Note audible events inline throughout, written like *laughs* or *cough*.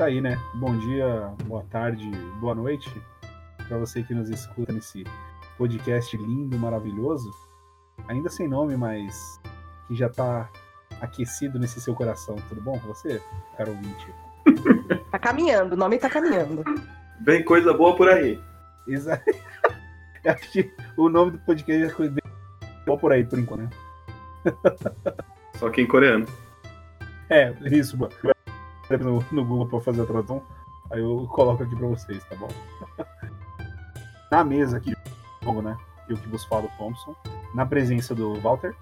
tá aí, né? Bom dia, boa tarde, boa noite para você que nos escuta nesse podcast lindo, maravilhoso. Ainda sem nome, mas que já tá aquecido nesse seu coração. Tudo bom com você, caro ouvinte? Tá caminhando, o nome tá caminhando. Vem coisa boa por aí. Exato. *laughs* Acho que o nome do podcast é coisa boa por aí, por enquanto, né? Só que em coreano. É, isso, mano. No, no Google pra fazer a tradução. Aí eu coloco aqui pra vocês, tá bom? *laughs* Na mesa aqui, né? Eu que vos falo, Thompson. Na presença do Walter.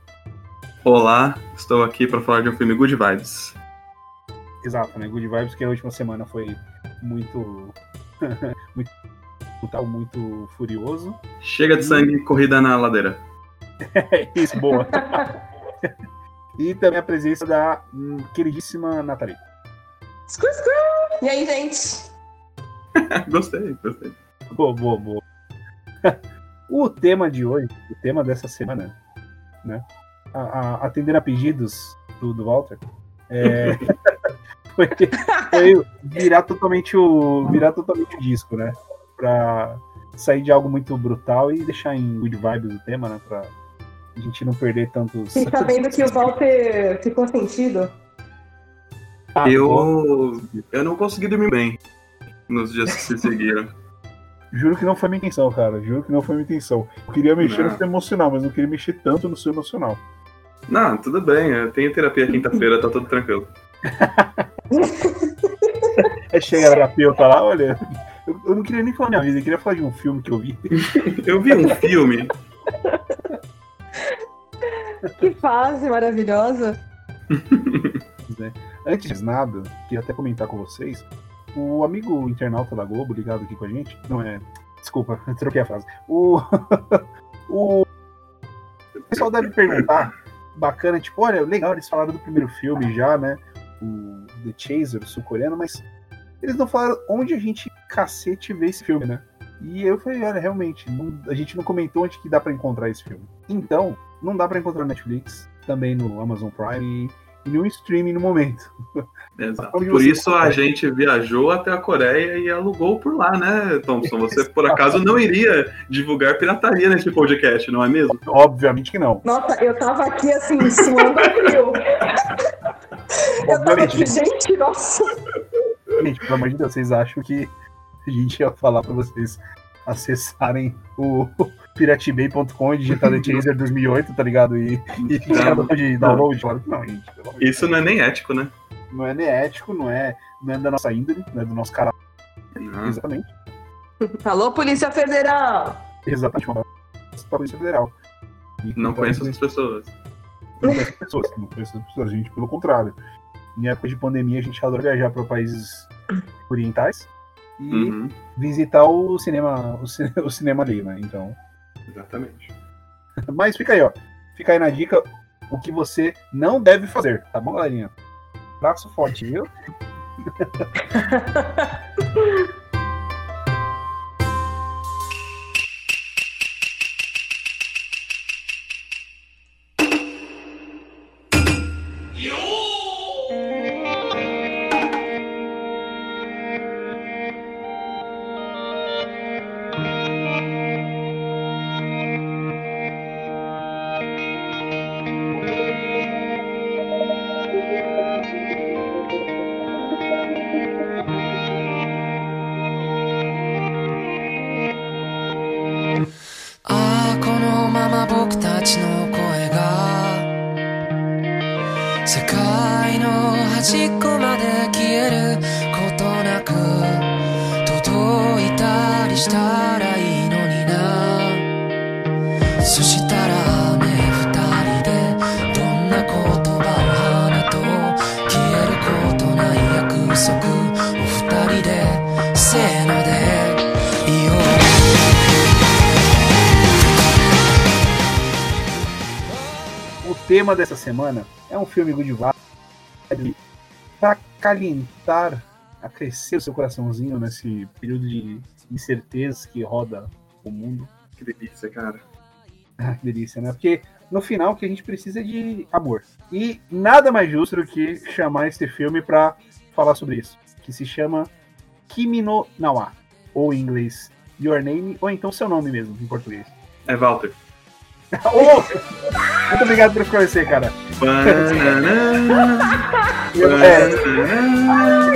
Olá, estou aqui para falar de um filme Good Vibes. Exato, né? Good Vibes, que a última semana foi muito. *laughs* muito brutal, muito furioso. Chega de sangue e corrida na ladeira. *laughs* Isso, boa. e também a presença da hum, queridíssima Nathalie. Screw, screw. E aí, gente? *laughs* gostei, gostei. Boa, boa, boa. *laughs* o tema de hoje, o tema dessa semana, né? A, a, atender a pedidos do, do Walter, é, *laughs* foi, foi, virar totalmente o virar totalmente o disco, né? Pra sair de algo muito brutal e deixar em good vibes o tema, né? Pra a gente não perder tantos. Tá vendo que o Walter ficou sentido? Ah, eu, eu não consegui dormir bem nos dias que se seguiram. Juro que não foi minha intenção, cara. Juro que não foi minha intenção. Eu queria mexer não. no seu emocional, mas não queria mexer tanto no seu emocional. Não, tudo bem. Eu tenho terapia quinta-feira, tá tudo tranquilo. *laughs* é chega a terapeuta lá, olha. Eu, eu, não queria nem falar minha vida, eu queria falar de um filme que eu vi. eu vi um filme. que fase maravilhosa. *laughs* Antes de nada, queria até comentar com vocês o amigo internauta da Globo ligado aqui com a gente, não é. Desculpa, *laughs* troquei a frase. O, *laughs* o, o pessoal deve perguntar, bacana, tipo, olha, legal, eles falaram do primeiro filme já, né? O The Chaser, sul-coreano, mas eles não falaram onde a gente cacete vê esse filme, né? E eu falei, olha, realmente, não, a gente não comentou onde que dá para encontrar esse filme. Então, não dá para encontrar no Netflix, também no Amazon Prime nenhum streaming no momento. Exato. Por isso a gente viajou até a Coreia e alugou por lá, né, Thompson? Você, por acaso, não iria divulgar pirataria nesse podcast, não é mesmo? Obviamente que não. Nossa, eu tava aqui assim, suando frio. eu tava aqui, gente, nossa. Gente, pelo amor de Deus, vocês acham que a gente ia falar pra vocês acessarem o *laughs* piratebay.com e digitar The Chaser 2008, tá ligado? E, e ficar *laughs* de download. Não, gente. Isso não é nem ético, né? Não é nem ético, não é, não é da nossa índole, não é do nosso caráter. Exatamente. Alô, Polícia Federal! Exatamente, uma Polícia Federal. E, não então, conheço essas pessoas. Não conheço pessoas, não conheço as pessoas, a gente, pelo contrário. Em época de pandemia, a gente adora viajar para países orientais e uhum. visitar o cinema, o, *laughs* o cinema ali, né? Então. Exatamente. *laughs* Mas fica aí, ó. Fica aí na dica o que você não deve fazer, tá bom, galerinha? Braço forte, viu? *laughs* 世界の端っこまで消えることなく届いたりしたらいいのにな。そしたら tema dessa semana é um filme good vibe para calentar, aquecer o seu coraçãozinho nesse período de incertezas que roda o mundo. Que delícia, cara. Ah, *laughs* que delícia, né? Porque no final o que a gente precisa é de amor. E nada mais justo do que chamar esse filme para falar sobre isso. que se chama Kimi no Nawa, ou em inglês Your Name, ou então seu nome mesmo, em português. É Walter. Oh! Muito obrigado por esclarecer, cara. *laughs* eu, é,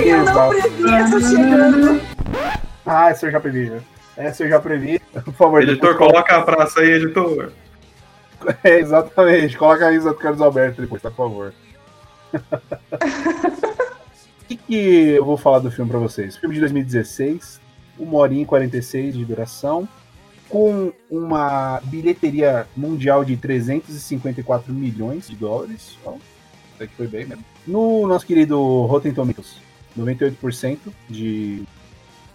eu não previ essa chegando. Ah, essa eu já previ. Essa eu já previ. Por favor. Editor, coloca a praça aí, editor. *laughs* É, exatamente. Coloca a Isa do Carlos Alberto depois, tá, por favor. O *laughs* que, que eu vou falar do filme pra vocês? Filme de 2016, 1 hora e 46 de duração, com uma bilheteria mundial de 354 milhões de dólares. Então, até que foi bem mesmo. No nosso querido Rotten Tomatoes, 98% de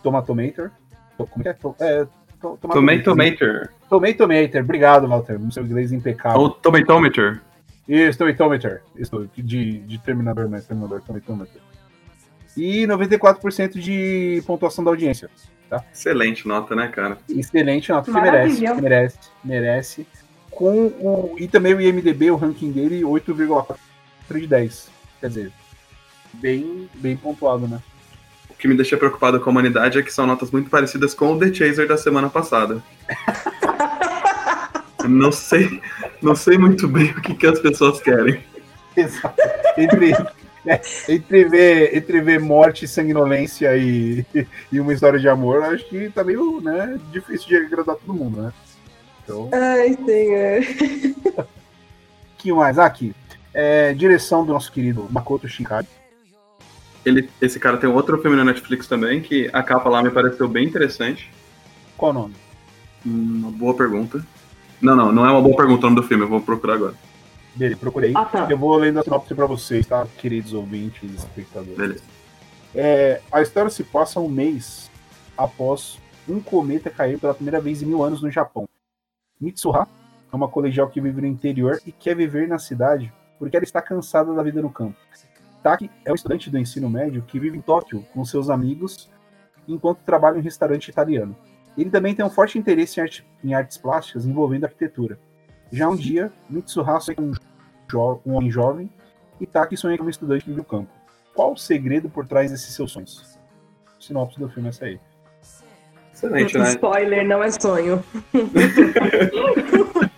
Tomatometer. Como é? é Tomatometer. Tomatometer. Obrigado, Walter. No seu inglês impecável. Ou Tomatometer. Isso, Tomatometer. Isso, de, de terminador, mas terminador, Tomatometer. E 94% de pontuação da audiência. Tá? Excelente nota, né, cara? Excelente nota, que merece, merece, merece. Com o, e também o IMDB, o ranking dele, 8,4 de 10. Quer dizer, bem, bem pontuado, né? O que me deixa preocupado com a humanidade é que são notas muito parecidas com o The Chaser da semana passada. *laughs* não sei, não sei muito bem o que, que as pessoas querem. Exato. Entre, é, *laughs* entre, ver, entre ver morte, sanguinolência e, e uma história de amor, acho que tá meio né, difícil de agradar todo mundo, né? Então... Ai, senhor. que mais? Ah, aqui. É, direção do nosso querido Makoto Shinkai. Ele, esse cara tem outro filme na Netflix também, que a capa lá me pareceu bem interessante. Qual o nome? Hum, uma boa pergunta. Não, não, não é uma boa pergunta o nome do filme, eu vou procurar agora. Beleza, procurei. Ah, tá. Eu vou lendo a sinopse pra vocês, tá, queridos ouvintes e espectadores. Beleza. É, a história se passa um mês após um cometa cair pela primeira vez em mil anos no Japão. Mitsuha é uma colegial que vive no interior e quer viver na cidade porque ela está cansada da vida no campo. Taki é um estudante do ensino médio que vive em Tóquio com seus amigos enquanto trabalha em um restaurante italiano. Ele também tem um forte interesse em, arte, em artes plásticas envolvendo arquitetura. Já um dia, Mitsuha sonha com um, jo um homem jovem e Taki sonha com um estudante do campo. Qual o segredo por trás desses seus sonhos? O sinopse do filme é essa aí. Excelente, né? Spoiler, não é sonho. *laughs*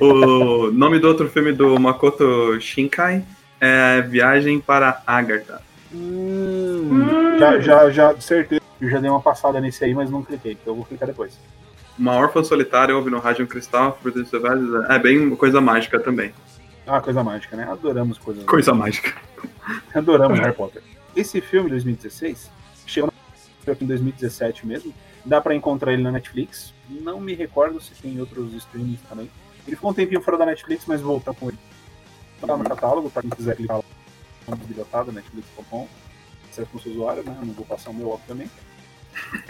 o nome do outro filme do Makoto Shinkai é Viagem para Agartha. Hum, já, já, já, certeza. Eu já dei uma passada nesse aí, mas não cliquei, então eu vou clicar depois. Uma órfã solitária ouve no rádio um cristal, é bem coisa mágica também. Ah, coisa mágica, né? Adoramos coisas Coisa mágica. *laughs* Adoramos Harry Potter. Esse filme, 2016, chegou em 2017 mesmo. Dá para encontrar ele na Netflix. Não me recordo se tem outros streamings também. Ele ficou um tempinho fora da Netflix, mas voltar com ele. Tá no catálogo, para quem quiser clicar lá no bilhotado, netflix.com. Acesso com seu usuário, né? Eu não vou passar o meu, obviamente.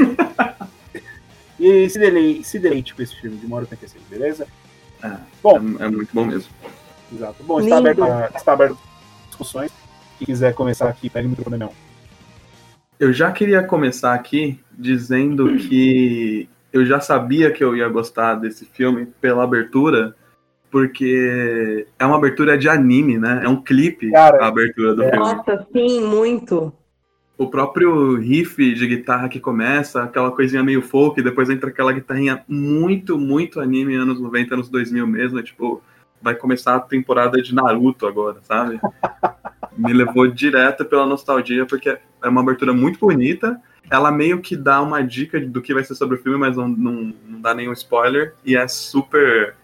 *laughs* e se deleite, se deleite com esse filme, de uma hora 86, beleza? É, bom, é, é, muito bom mesmo. Exato. Bom, está aberto, está aberto discussões. Quem quiser começar aqui, pegue o microfone não. Eu já queria começar aqui dizendo que eu já sabia que eu ia gostar desse filme pela abertura, porque é uma abertura de anime, né? É um clipe Cara, a abertura do é. filme. Nossa, sim, muito. O próprio riff de guitarra que começa, aquela coisinha meio folk, depois entra aquela guitarrinha muito, muito anime, anos 90, anos 2000 mesmo, é tipo, vai começar a temporada de Naruto agora, sabe? *laughs* Me levou direto pela nostalgia, porque é uma abertura muito bonita, ela meio que dá uma dica do que vai ser sobre o filme, mas não, não, não dá nenhum spoiler. E é super.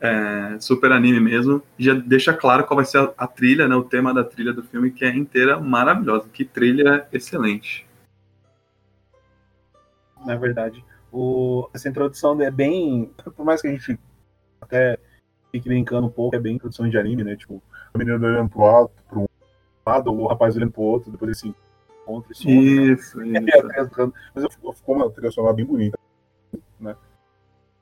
É, super anime mesmo. Já deixa claro qual vai ser a, a, trilha, né? O tema da trilha do filme, que é inteira maravilhosa. Que trilha excelente. Na verdade. O, essa introdução é bem. Por mais que a gente até fique brincando um pouco, é bem introdução de anime, né? Tipo, a menina olhando pro alto, pro lado, o rapaz olhando pro outro, depois assim, encontra esse Isso, *laughs* isso. É, mas ficou uma trilha sonora bem bonita, né?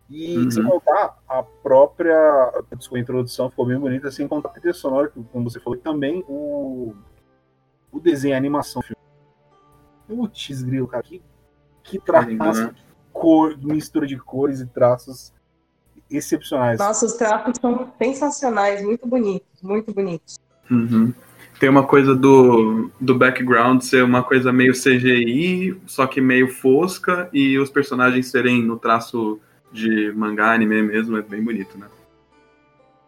E uhum. sem contar, a própria a introdução ficou bem bonita, sem contar a trilha sonora, como você falou, e também o, o desenho, a animação. Putz, grilo, cara, que, que traço, né? cor, mistura de cores e traços excepcionais. Nossa, os traços são sensacionais, muito bonitos, muito bonitos. Uhum. Tem uma coisa do, do background ser uma coisa meio CGI, só que meio fosca, e os personagens serem no traço de mangá, anime mesmo, é bem bonito, né?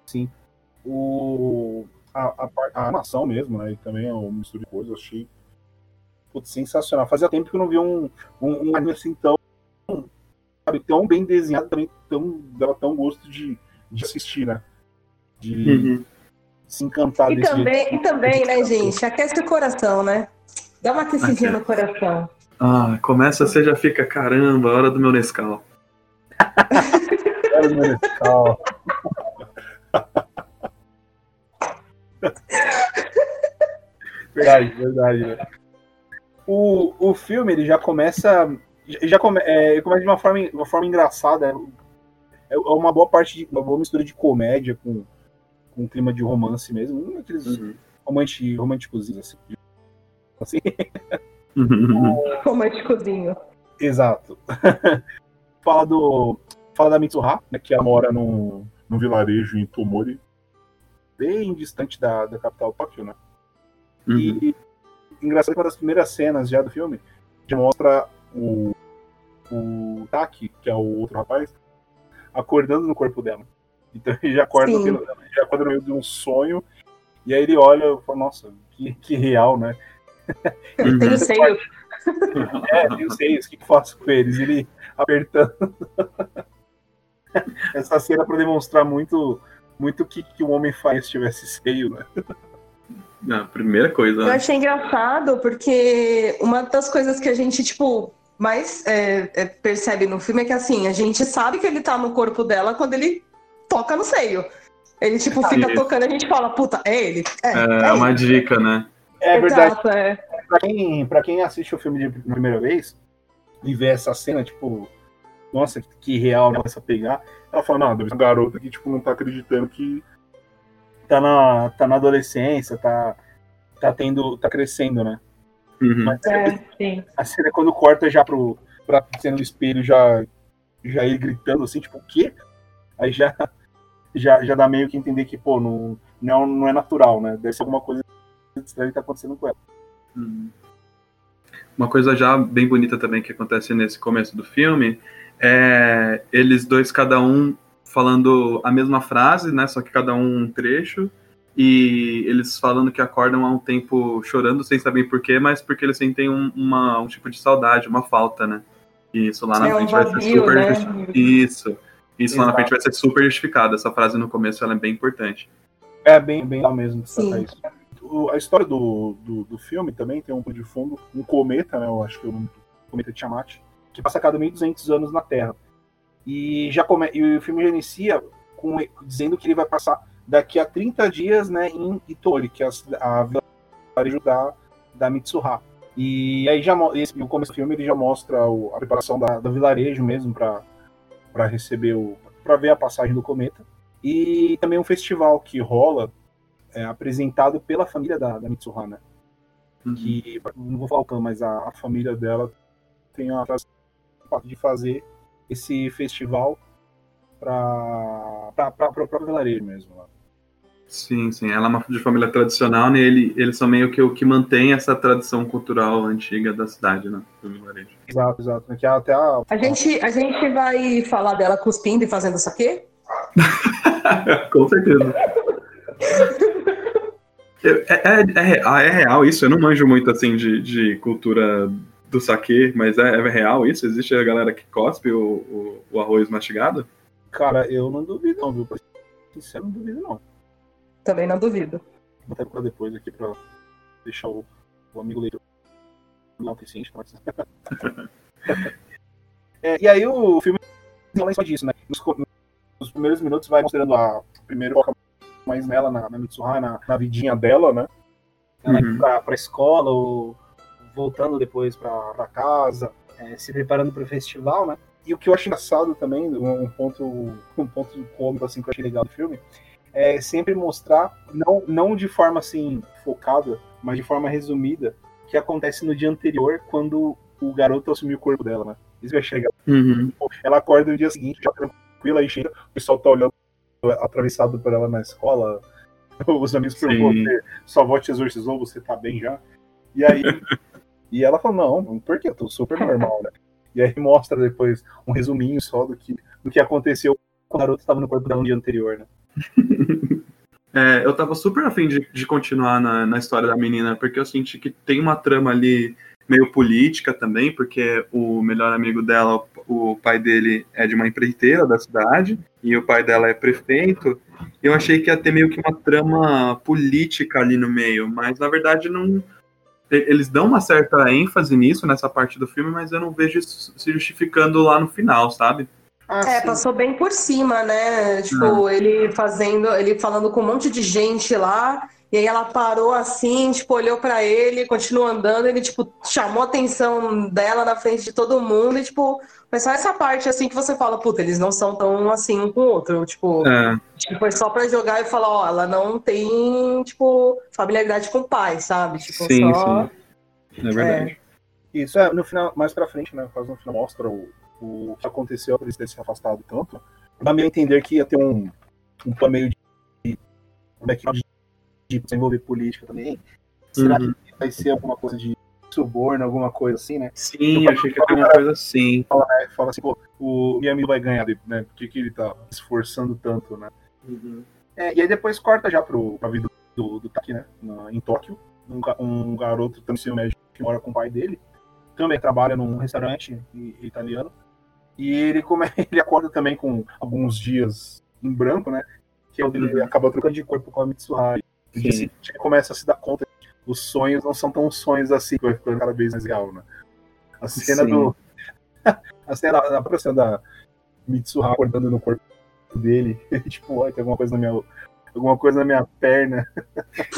Sim. O, a, a, a animação mesmo, né? E também é um mistura de coisas, eu achei putz, sensacional. Fazia tempo que eu não via um, um, um anime assim tão, sabe, tão bem desenhado, também tão, dava tão gosto de, de assistir, né? De Uhum. se encantar E desse também, jeito. e também, né, gente? Aquece o coração, né? Dá uma aquecidinha no coração. Ah, começa, você já fica, caramba, hora do meu Nescau. Era meu Nescau. verdade, verdade. né? O, o filme ele já começa. Já come, é, ele começa de uma forma, uma forma engraçada. É é uma boa parte de. Uma boa mistura de comédia com, com um clima de romance mesmo. Um daqueles Uhum. românticos assim. assim. Românticozinho. Exato. *laughs* fala do. Fala da Mitsuha, né, que ela mora num, num vilarejo em Tomori, bem distante da, da capital Tóquio, né? Uhum. E engraçado que uma das primeiras cenas já do filme já mostra o, o Taki, que é o outro rapaz, acordando no corpo dela. Então ele já acorda, Sim. pelo- já acorda no meio de um sonho, e aí ele olha e fala, nossa, que, que real, né? Uhum. *laughs* Tem o seio. É, tem os seios, o que que eu faço com eles? Ele apertando. *laughs* Essa cena para demonstrar muito muito o que, que um homem faz se tivesse seio, né? Ah, primeira coisa. Eu né? achei engraçado porque uma das coisas que a gente, tipo, mais é, é, percebe no filme é que, assim, a gente sabe que ele tá no corpo dela quando ele toca no seio. Ele, tipo, fica Isso. tocando e a gente fala, puta, é ele. É, É, é uma ele. dica, né? É verdade. Exato, é. Pra quem, pra quem assiste o filme de primeira vez e vê essa cena, tipo, nossa, que, que real, né? Começa a pegar. Ela fala, não, deve ser uma garota que, tipo, não tá acreditando que tá na, tá na adolescência, tá, tá tendo, tá crescendo, né? Uhum. Mas É, sim. a cena é quando corta já pro, pra cena do espelho, já, já ele gritando assim, tipo, o quê? Aí já, já, já dá meio que entender que, pô, não, não, não é natural, né? Deve ser alguma coisa estranha que tá acontecendo com ela. Uhum. Uma coisa já bem bonita também que acontece nesse começo do filme é eles dois, cada um falando a mesma frase, né? Só que cada um um trecho. E eles falando que acordam há um tempo chorando sem saber porquê, mas porque eles sentem um, uma, um tipo de saudade, uma falta, né? E isso lá na É um frente vai ser super. né? Isso. Isso lá na Exato. frente vai ser super justificado. Essa frase no começo ela é bem importante. É bem, bem legal mesmo de isso. O- a história do, do, do filme também tem um pano de fundo, um cometa, né? Eu acho que é o nome do cometa Tiamat, que passa a cada 1.200 anos na Terra. E, já come, e o filme já inicia com, dizendo que ele vai passar daqui a 30 dias né, em Itori, que é a, a vilarejo da, da Mitsuha. E aí já esse, no começo do filme ele já mostra o- a preparação da, do vilarejo mesmo para receber o para ver a passagem do cometa. E também um festival que rola é, apresentado pela família da, da Mitsuha, né? Uhum. Que não vou falar o clã, mas a, a família dela tem a tradição de fazer esse festival para o próprio vilarejo mesmo. Lá. Sim, sim. Ela é uma de família tradicional, né? Ele, eles são meio que o que mantém essa tradição cultural antiga da cidade, né? Do vilarejo. Exato, exato. Que até a, A gente, a gente vai falar dela cuspindo e fazendo isso aqui? *laughs* Com certeza. É, é, é, real- é real isso? Eu não manjo muito assim de, de cultura do saque, mas é, é real isso? Existe a galera que cospe o, o, o arroz mastigado? Cara, eu não duvido não, viu? Pra ser sincero, não duvido não. Também não duvido. Vou até pra depois aqui pra deixar o, o amigo leitor não tem ciente, mas... *laughs* é, E aí o filme fala em cima disso, né? Nos, nos primeiros minutos vai mostrando a... Primeiro foca mais nela, na, na Mitsuha, na, na vidinha dela, né? Ela Uhum. indo pra, pra escola, ou voltando depois pra, pra casa, é, se preparando pro festival, né? E o que eu acho engraçado também, um ponto, um ponto cômico assim, que eu achei legal do filme, é sempre mostrar, não, não de forma assim focada, mas de forma resumida, o que acontece no dia anterior quando o garoto assumiu o corpo dela, né? Isso eu achei legal. Uhum. Ela acorda no dia seguinte, já tranquila, aí chega, o pessoal tá olhando atravessado por ela na escola, *laughs* Os amigos perguntam, sua avó te exorcizou, você tá bem já? E aí, *laughs* e ela fala, não, por quê? Eu tô super normal, né? *laughs* E aí mostra depois um resuminho só do que, do que aconteceu quando o garoto estava no corpo dela no dia anterior, né? *laughs* É, eu tava super afim de, de continuar na, na história da menina, porque eu senti que tem uma trama ali meio política também, porque o melhor amigo dela, o pai dele é de uma empreiteira da cidade, e o pai dela é prefeito. Eu achei que ia ter meio que uma trama política ali no meio, mas na verdade não. Eles dão uma certa ênfase nisso, nessa parte do filme, mas eu não vejo isso se justificando lá no final, sabe? Ah, É, sim. passou bem por cima, né? Tipo, ele fazendo, ele falando com um monte de gente lá, e aí ela parou assim, tipo, olhou pra ele, continuou andando, ele, tipo, chamou a atenção dela na frente de todo mundo, e, tipo, foi só essa parte assim que você fala, puta, eles não são tão assim um com o outro. Tipo, É, tipo, foi só pra jogar e falar, ó, ela não tem, tipo, familiaridade com o pai, sabe? Tipo, sim, só. sim. É verdade. Isso, é, no final, mais pra frente, né? Quase no final mostra o, o que aconteceu por eles terem se afastado tanto. Dá meio entender que ia ter um, um plano meio de, como é que de, de desenvolver política também. Será Uhum. que vai ser alguma coisa de suborno, alguma coisa assim, né? Sim, eu achei que ia ter uma coisa assim. Aí fala assim, pô, o meu amigo vai ganhar, né? Por que, que ele tá se esforçando tanto, né? É, e aí depois corta já pro, pra vida do, do Taki, né? em Tóquio. Um, um garoto do ensino médio que mora com o pai dele. Também trabalha num restaurante italiano. E ele, come, *laughs* ele acorda também com alguns dias em branco, né? Que é onde ele Uhum. acaba trocando de corpo com a Mitsuhari. E Sim. assim, ele começa a se dar conta que os sonhos não são tão sonhos assim, que vai ficando cada vez mais real, né? A cena Sim. do. *laughs* a cena, a própria cena da Mitsuhari acordando no corpo dele. *laughs* tipo, ai, tem alguma coisa na minha. Alguma coisa na minha perna. *laughs*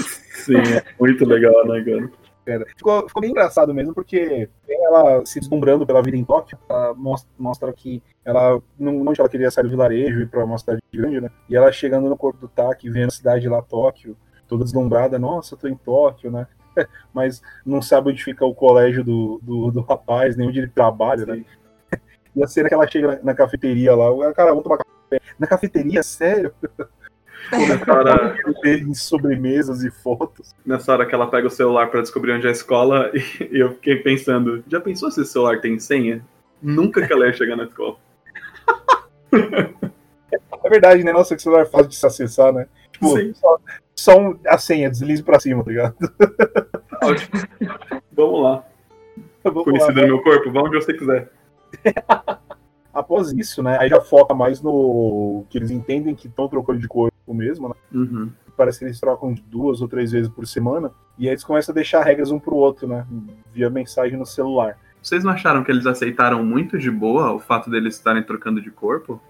Sim, é muito legal, né, cara? Cara. Ficou, ficou bem engraçado mesmo, porque ela se deslumbrando pela vida em Tóquio, ela mostra, mostra que ela não, não ela queria sair do vilarejo e ir pra uma cidade grande, né? E ela chegando no corpo do Taki, vendo a cidade lá, Tóquio, toda deslumbrada, nossa, tô em Tóquio, né? *laughs* Mas não sabe onde fica o colégio do, do, do rapaz, nem onde ele trabalha, né? *laughs* E a cena que ela chega na, na cafeteria lá, o cara, vamos tomar café. Na cafeteria, sério? *laughs* Nessa hora, Em sobremesas e fotos. nessa hora que ela pega o celular pra descobrir onde é a escola, e eu fiquei pensando, já pensou se esse celular tem senha? Nunca que ela ia chegar na escola. É verdade, né? Nossa, que celular fácil de se acessar, né? Tipo, Sim. só, só um- a senha, deslize pra cima, tá ligado? Ótimo. *laughs* Vamos lá. Vamos lá, Conhecido né? no meu corpo, vá onde você quiser. *laughs* Após isso, né? Aí já foca mais no que eles entendem que estão trocando de corpo mesmo, né? Uhum. Parece que eles trocam duas ou três vezes por semana. E aí eles começam a deixar regras um pro outro, né? Via mensagem no celular. Vocês não acharam que eles aceitaram muito de boa o fato deles estarem trocando de corpo?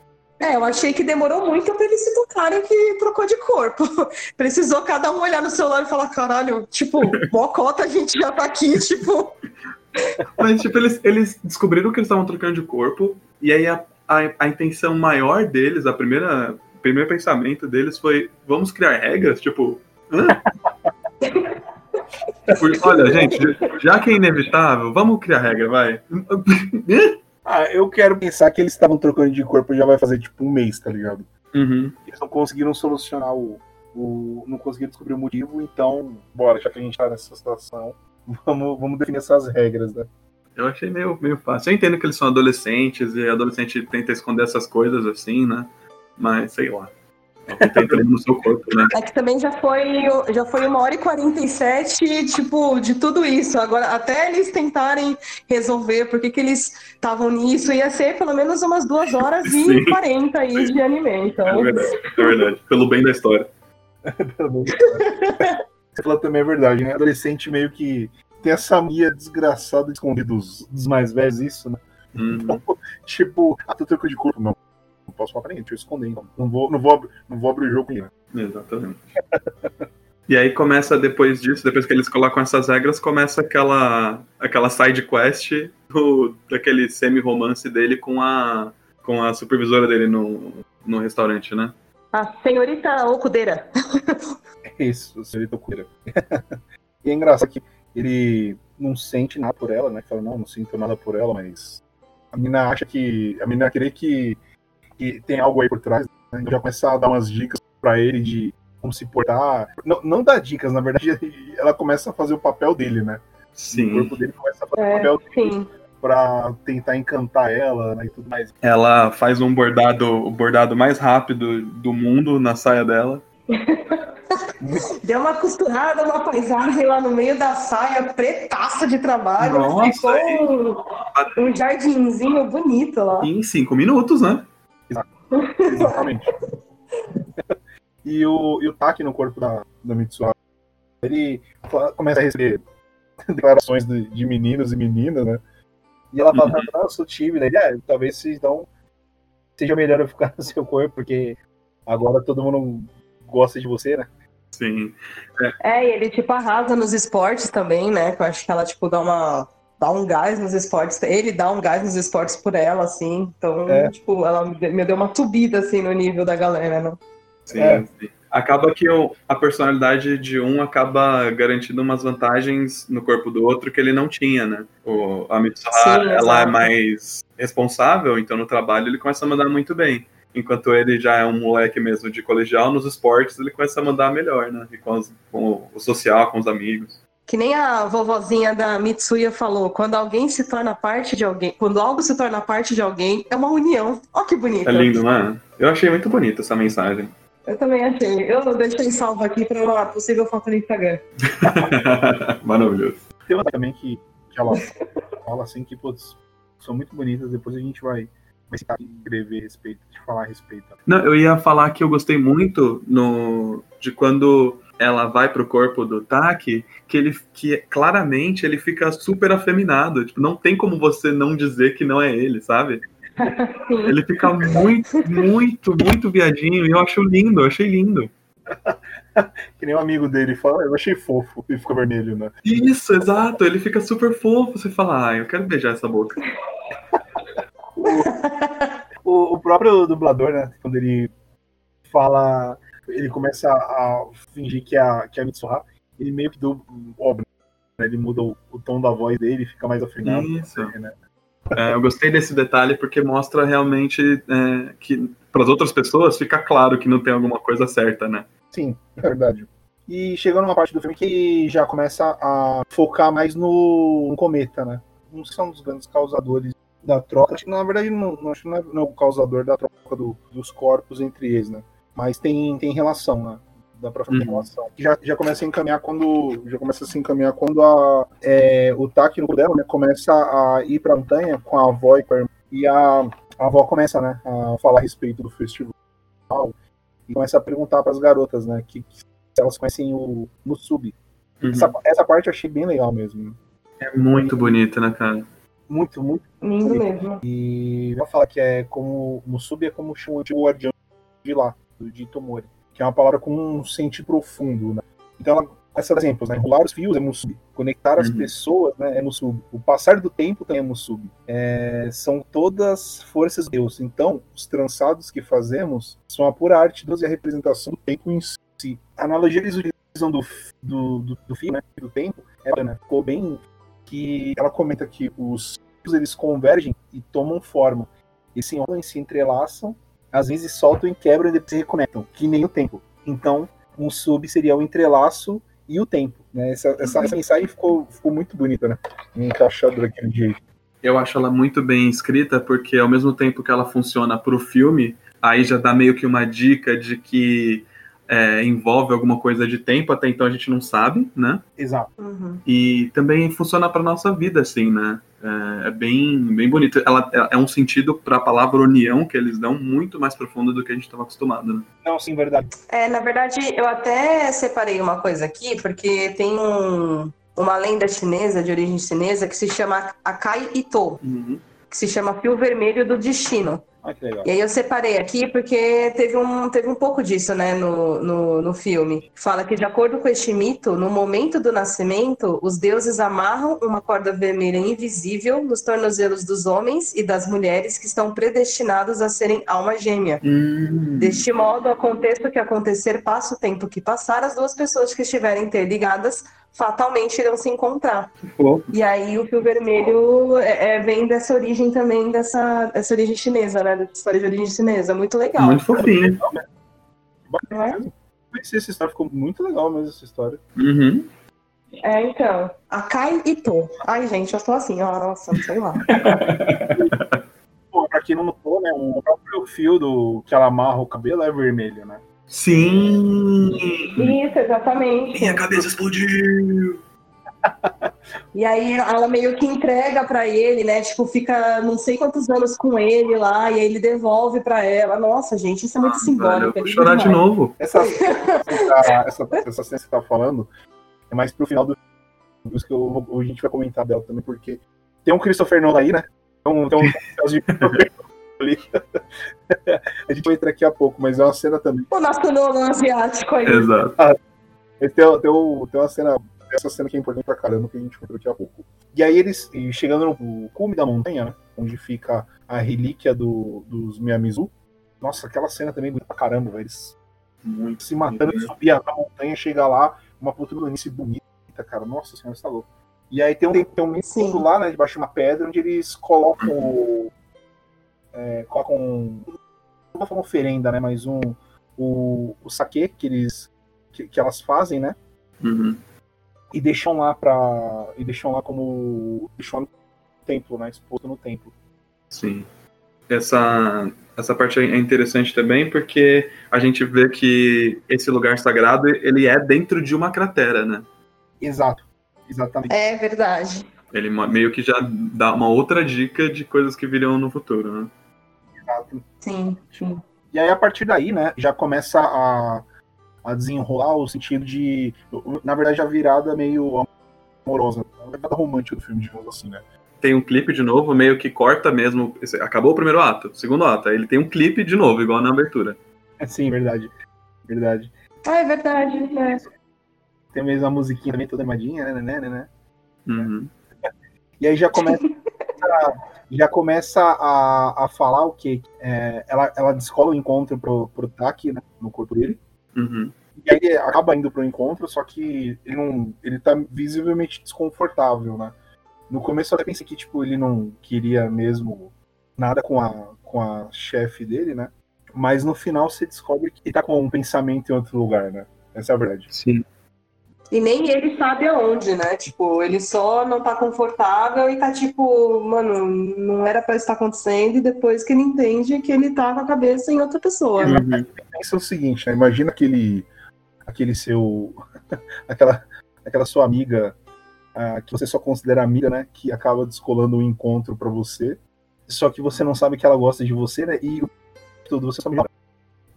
É, eu achei que demorou muito pra eles se tocarem que trocou de corpo. *laughs* Precisou cada um olhar no celular e falar, caralho, tipo, mocota, a gente já tá aqui, *laughs* tipo. Mas, tipo, eles, eles descobriram que eles estavam trocando de corpo, e aí a, a, a intenção maior deles, a primeira, o primeiro pensamento deles foi: vamos criar regras? Tipo, hã? *laughs* Olha, gente, já que é inevitável, vamos criar regra, vai. Ah, eu quero pensar que eles estavam trocando de corpo já vai fazer tipo um mês, tá ligado? Uhum. Eles não conseguiram solucionar o. o não conseguiram descobrir o motivo, então, bora, já que a gente tá nessa situação, vamos, vamos definir essas regras, né? Eu achei meio, meio fácil. Eu entendo que eles são adolescentes e adolescente tenta esconder essas coisas assim, né? Mas sei lá. Alguém tá entrando no seu corpo, né? É que também já foi, já foi uma hora e 47, tipo, de tudo isso. Agora, até eles tentarem resolver por que, que eles estavam nisso, ia ser pelo menos umas duas horas Sim. e 40 aí de anime. É Então, verdade, é verdade. Pelo bem da história. *laughs* Você falou também é verdade, né? Adolescente meio que tem essa mania desgraçada de esconder dos, dos mais velhos, isso, né? Uhum. *laughs* Tipo, ah, tô trocando de corpo, não. Não posso falar pra ninguém, deixa eu esconder, então. Não vou, não vou, abrir- não vou abrir o jogo ele. Exatamente. E aí começa depois disso, depois que eles colocam essas regras, começa aquela aquela side quest do, daquele semi-romance dele com a com a supervisora dele no, no restaurante, né? a senhorita Okudeira. É isso, senhorita Okura. *laughs* e é engraçado que ele não sente nada por ela, né? Fala, não, não sinto nada por ela, mas a menina acha que. A menina crê que, que tem algo aí por trás, né? Então já começa a dar umas dicas pra ele de como se portar. Não, não dá dicas, na verdade, *laughs* ela começa a fazer o papel dele, né? O Sim. corpo dele começa a fazer o É, papel dele sim. pra tentar encantar ela né, e tudo mais. Ela faz um bordado, o bordado mais rápido do mundo na saia dela. *laughs* Deu uma costurada, uma paisagem lá no meio da saia, pretaça de trabalho. Nossa, ficou um, um jardinzinho bonito lá. Em cinco minutos, né? Exatamente. e, o, e o Taki no corpo da, da Mitsuha, ele começa a receber *laughs* declarações de, de meninos e meninas, né? E ela fala, ah, eu sou tímida. Ele, ah, talvez se, então, seja melhor eu ficar no seu corpo, porque agora todo mundo gosta de você, né? Sim. É, e ele tipo arrasa nos esportes também, né? Que eu acho que ela tipo dá uma dá um gás nos esportes, ele dá um gás nos esportes por ela, assim. Então, É. tipo, ela me deu- uma subida assim no nível da galera, né? Sim, É. sim. Acaba que o- a personalidade de um acaba garantindo umas vantagens no corpo do outro que ele não tinha, né? O, a Mitsuha, ela é mais responsável, então no trabalho ele começa a mandar muito bem. Enquanto ele já é um moleque mesmo de colegial, nos esportes ele começa a mandar melhor, né? E com, os- com o social, com os amigos. Que nem a vovozinha da Mitsuya falou, quando alguém se torna parte de alguém, quando algo se torna parte de alguém, é uma união. Ó que bonito. É lindo, não é? Eu achei muito bonita essa mensagem. Eu também achei. Eu deixei salvo aqui para uma possível foto no Instagram. *laughs* Maravilhoso. Tem uma também que, que ela fala assim que, putz, são muito bonitas, depois a gente vai, se escrever a respeito, de falar a respeito. Não, eu ia falar que eu gostei muito no de quando ela vai pro corpo do Taki, que ele que claramente ele fica super afeminado, tipo, não tem como você não dizer que não é ele, sabe? Sim. *laughs* Ele fica muito, muito, muito viadinho e eu acho lindo, eu achei lindo. *laughs* Que nem um amigo dele fala, eu achei fofo, e ficou vermelho, né? Isso, exato, ele fica super fofo, você fala, ah, eu quero beijar essa boca. *laughs* O, o próprio dublador, né, quando ele fala, ele começa a fingir que é a, que é a Mitsuha, ele meio que óbvio, né, ele muda o, o tom da voz dele, fica mais afinado. Isso. né? É, eu gostei desse detalhe porque mostra realmente é, que para as outras pessoas fica claro que não tem alguma coisa certa, né? Sim, é verdade. E chegando numa parte do filme que já começa a focar mais no, no cometa, né? Não é um dos grandes causadores da troca. Acho que na verdade não, não, acho que não, é, não é o causador da troca do- dos corpos entre eles, né? Mas tem, tem relação, né? Dá pra fazer Uhum. relação. Já, já começa a encaminhar quando. Já começa a se encaminhar quando a, é, o Taki no dela né, começa a ir pra montanha com a avó e com a irmã. E a, a avó começa, né, a falar a respeito do festival e começa a perguntar para as garotas, né, que, que se elas conhecem o Musubi. Uhum. Essa, essa parte eu achei bem legal mesmo. É muito bonito, né, cara? Muito, muito. Lindo mesmo. E ela fala que é como. Musubi é como o guardião de lá, do de Itomori. Que é uma palavra com um sentido profundo, né? Então ela dar exemplos, né? Enrolar os fios é Musubi. Conectar as Uhum. pessoas né, é Musubi. O passar do tempo também é Musubi. É, são todas forças de Deus. Então, os trançados que fazemos são a pura arte de Deus e a representação do tempo em si. A analogia eles utilizam do, do, do, do fio, né? Do tempo, é, né? Ficou bem que ela comenta que os fios eles convergem e tomam forma. E se enrolam e se entrelaçam, às vezes soltam e quebram e depois se reconectam, que nem o tempo. Então, um sub seria o entrelaço e o tempo. Né? Essa, essa, essa mensagem ficou, ficou muito bonita, né? Encaixada daquele jeito. Eu acho ela muito bem escrita, porque ao mesmo tempo que ela funciona pro filme, aí já dá meio que uma dica de que é, envolve alguma coisa de tempo, até então a gente não sabe, né? Exato. Uhum. E também funciona pra nossa vida, assim, né? É, é bem, bem bonito. Ela é um sentido pra palavra união que eles dão muito mais profundo do que a gente estava acostumado, né? Não, sim, verdade. É, na verdade, eu até separei uma coisa aqui, porque tem um, uma lenda chinesa, de origem chinesa, que se chama Akai Ito, que se chama Fio Vermelho do Destino. Ah, que legal. E aí eu separei aqui porque teve um, teve um pouco disso, né, no, no, no filme. Fala que, de acordo com este mito, no momento do nascimento, os deuses amarram uma corda vermelha invisível nos tornozelos dos homens e das mulheres que estão predestinados a serem alma gêmea. Hum. Deste modo, aconteça o que acontecer, passa o tempo que passar, as duas pessoas que estiverem interligadas fatalmente irão se encontrar. E aí o fio vermelho é, é, vem dessa origem também, dessa, dessa origem chinesa, né? Dessa história de origem chinesa. Muito legal. muito fofinho. não é? conheci essa história, ficou muito legal mesmo essa história. Uhum. É, então. A Kai Ito. Ai, gente, eu tô assim, ó, nossa, sei lá. *laughs* Pô, pra quem não notou, né? O próprio fio do que ela amarra o cabelo é vermelho, né? Sim! Isso, exatamente. Minha cabeça explodiu! *laughs* E aí ela meio que entrega pra ele, né? Tipo, fica não sei quantos anos com ele lá, e aí ele devolve pra ela. Nossa, gente, isso é muito Ah, simbólico. velho, eu vou é chorar de novo. Essa, *laughs* essa, essa, essa cena que você tá falando é mais pro final do isso que eu, a gente vai comentar dela também, porque tem um Christopher Nolan aí, né? Tem um, tem um *laughs* ali. *laughs* a gente vai entrar aqui a pouco, mas é uma cena também. O nosso Nolan asiático aí. Exato. Tem, tem, tem uma cena, essa cena que é importante pra caramba, que a gente vai entrar daqui a pouco. E aí eles, chegando no cume da montanha, né? Onde fica a relíquia do, dos Miyamizu. Nossa, aquela cena também é bonita pra caramba, velho. Eles Muito. se matando de subir a montanha, chega lá, uma puta planície bonita, cara. Nossa senhora, você tá louco. E aí tem um, tem um lá, né, debaixo de uma pedra, onde eles colocam o. É, colocam. um- Não vou falar oferenda, né? Mas um. O, o saque que eles. Que, que elas fazem, né? Uhum. E deixam lá pra. E deixam lá como. Deixam lá no templo, né? Exposto no templo. Sim. Essa, essa parte é interessante também porque a gente vê que esse lugar sagrado ele é dentro de uma cratera, né? Exato. Exatamente. É verdade. Ele meio que já dá uma outra dica de coisas que virão no futuro, né? Sim, sim. E aí, a partir daí, né, já começa a, a desenrolar o sentido de. Na verdade, a virada meio amorosa. A virada romântica do filme, digamos assim, né? Tem um clipe de novo, meio que corta mesmo. Acabou o primeiro ato, segundo ato. Aí ele tem um clipe de novo, igual na abertura. Sim, verdade. Verdade. Ah, é verdade. É. Tem mesmo a musiquinha também toda animadinha, né, né, né, né? Uhum. E aí já começa. Já começa a, a falar o quê? É, ela, ela descola o encontro pro, pro Taki, né? No corpo dele. Uhum. E aí ele acaba indo pro encontro, só que ele não. Ele tá visivelmente desconfortável, né? No começo eu até pensei que, tipo, ele não queria mesmo nada com a, com a chefe dele, né? Mas no final você descobre que ele tá com um pensamento em outro lugar, né? Essa é a verdade. Sim. E nem ele sabe aonde, né? Tipo, ele só não tá confortável e tá tipo, mano, não era pra isso estar acontecendo, e depois que ele entende que ele tá com a cabeça em outra pessoa, né? Uhum. Pensa o seguinte, né? Imagina aquele. aquele seu. *laughs* aquela, aquela sua amiga ah, que você só considera amiga, né? Que acaba descolando um encontro pra você. Só que você não sabe que ela gosta de você, né? E tudo, você só me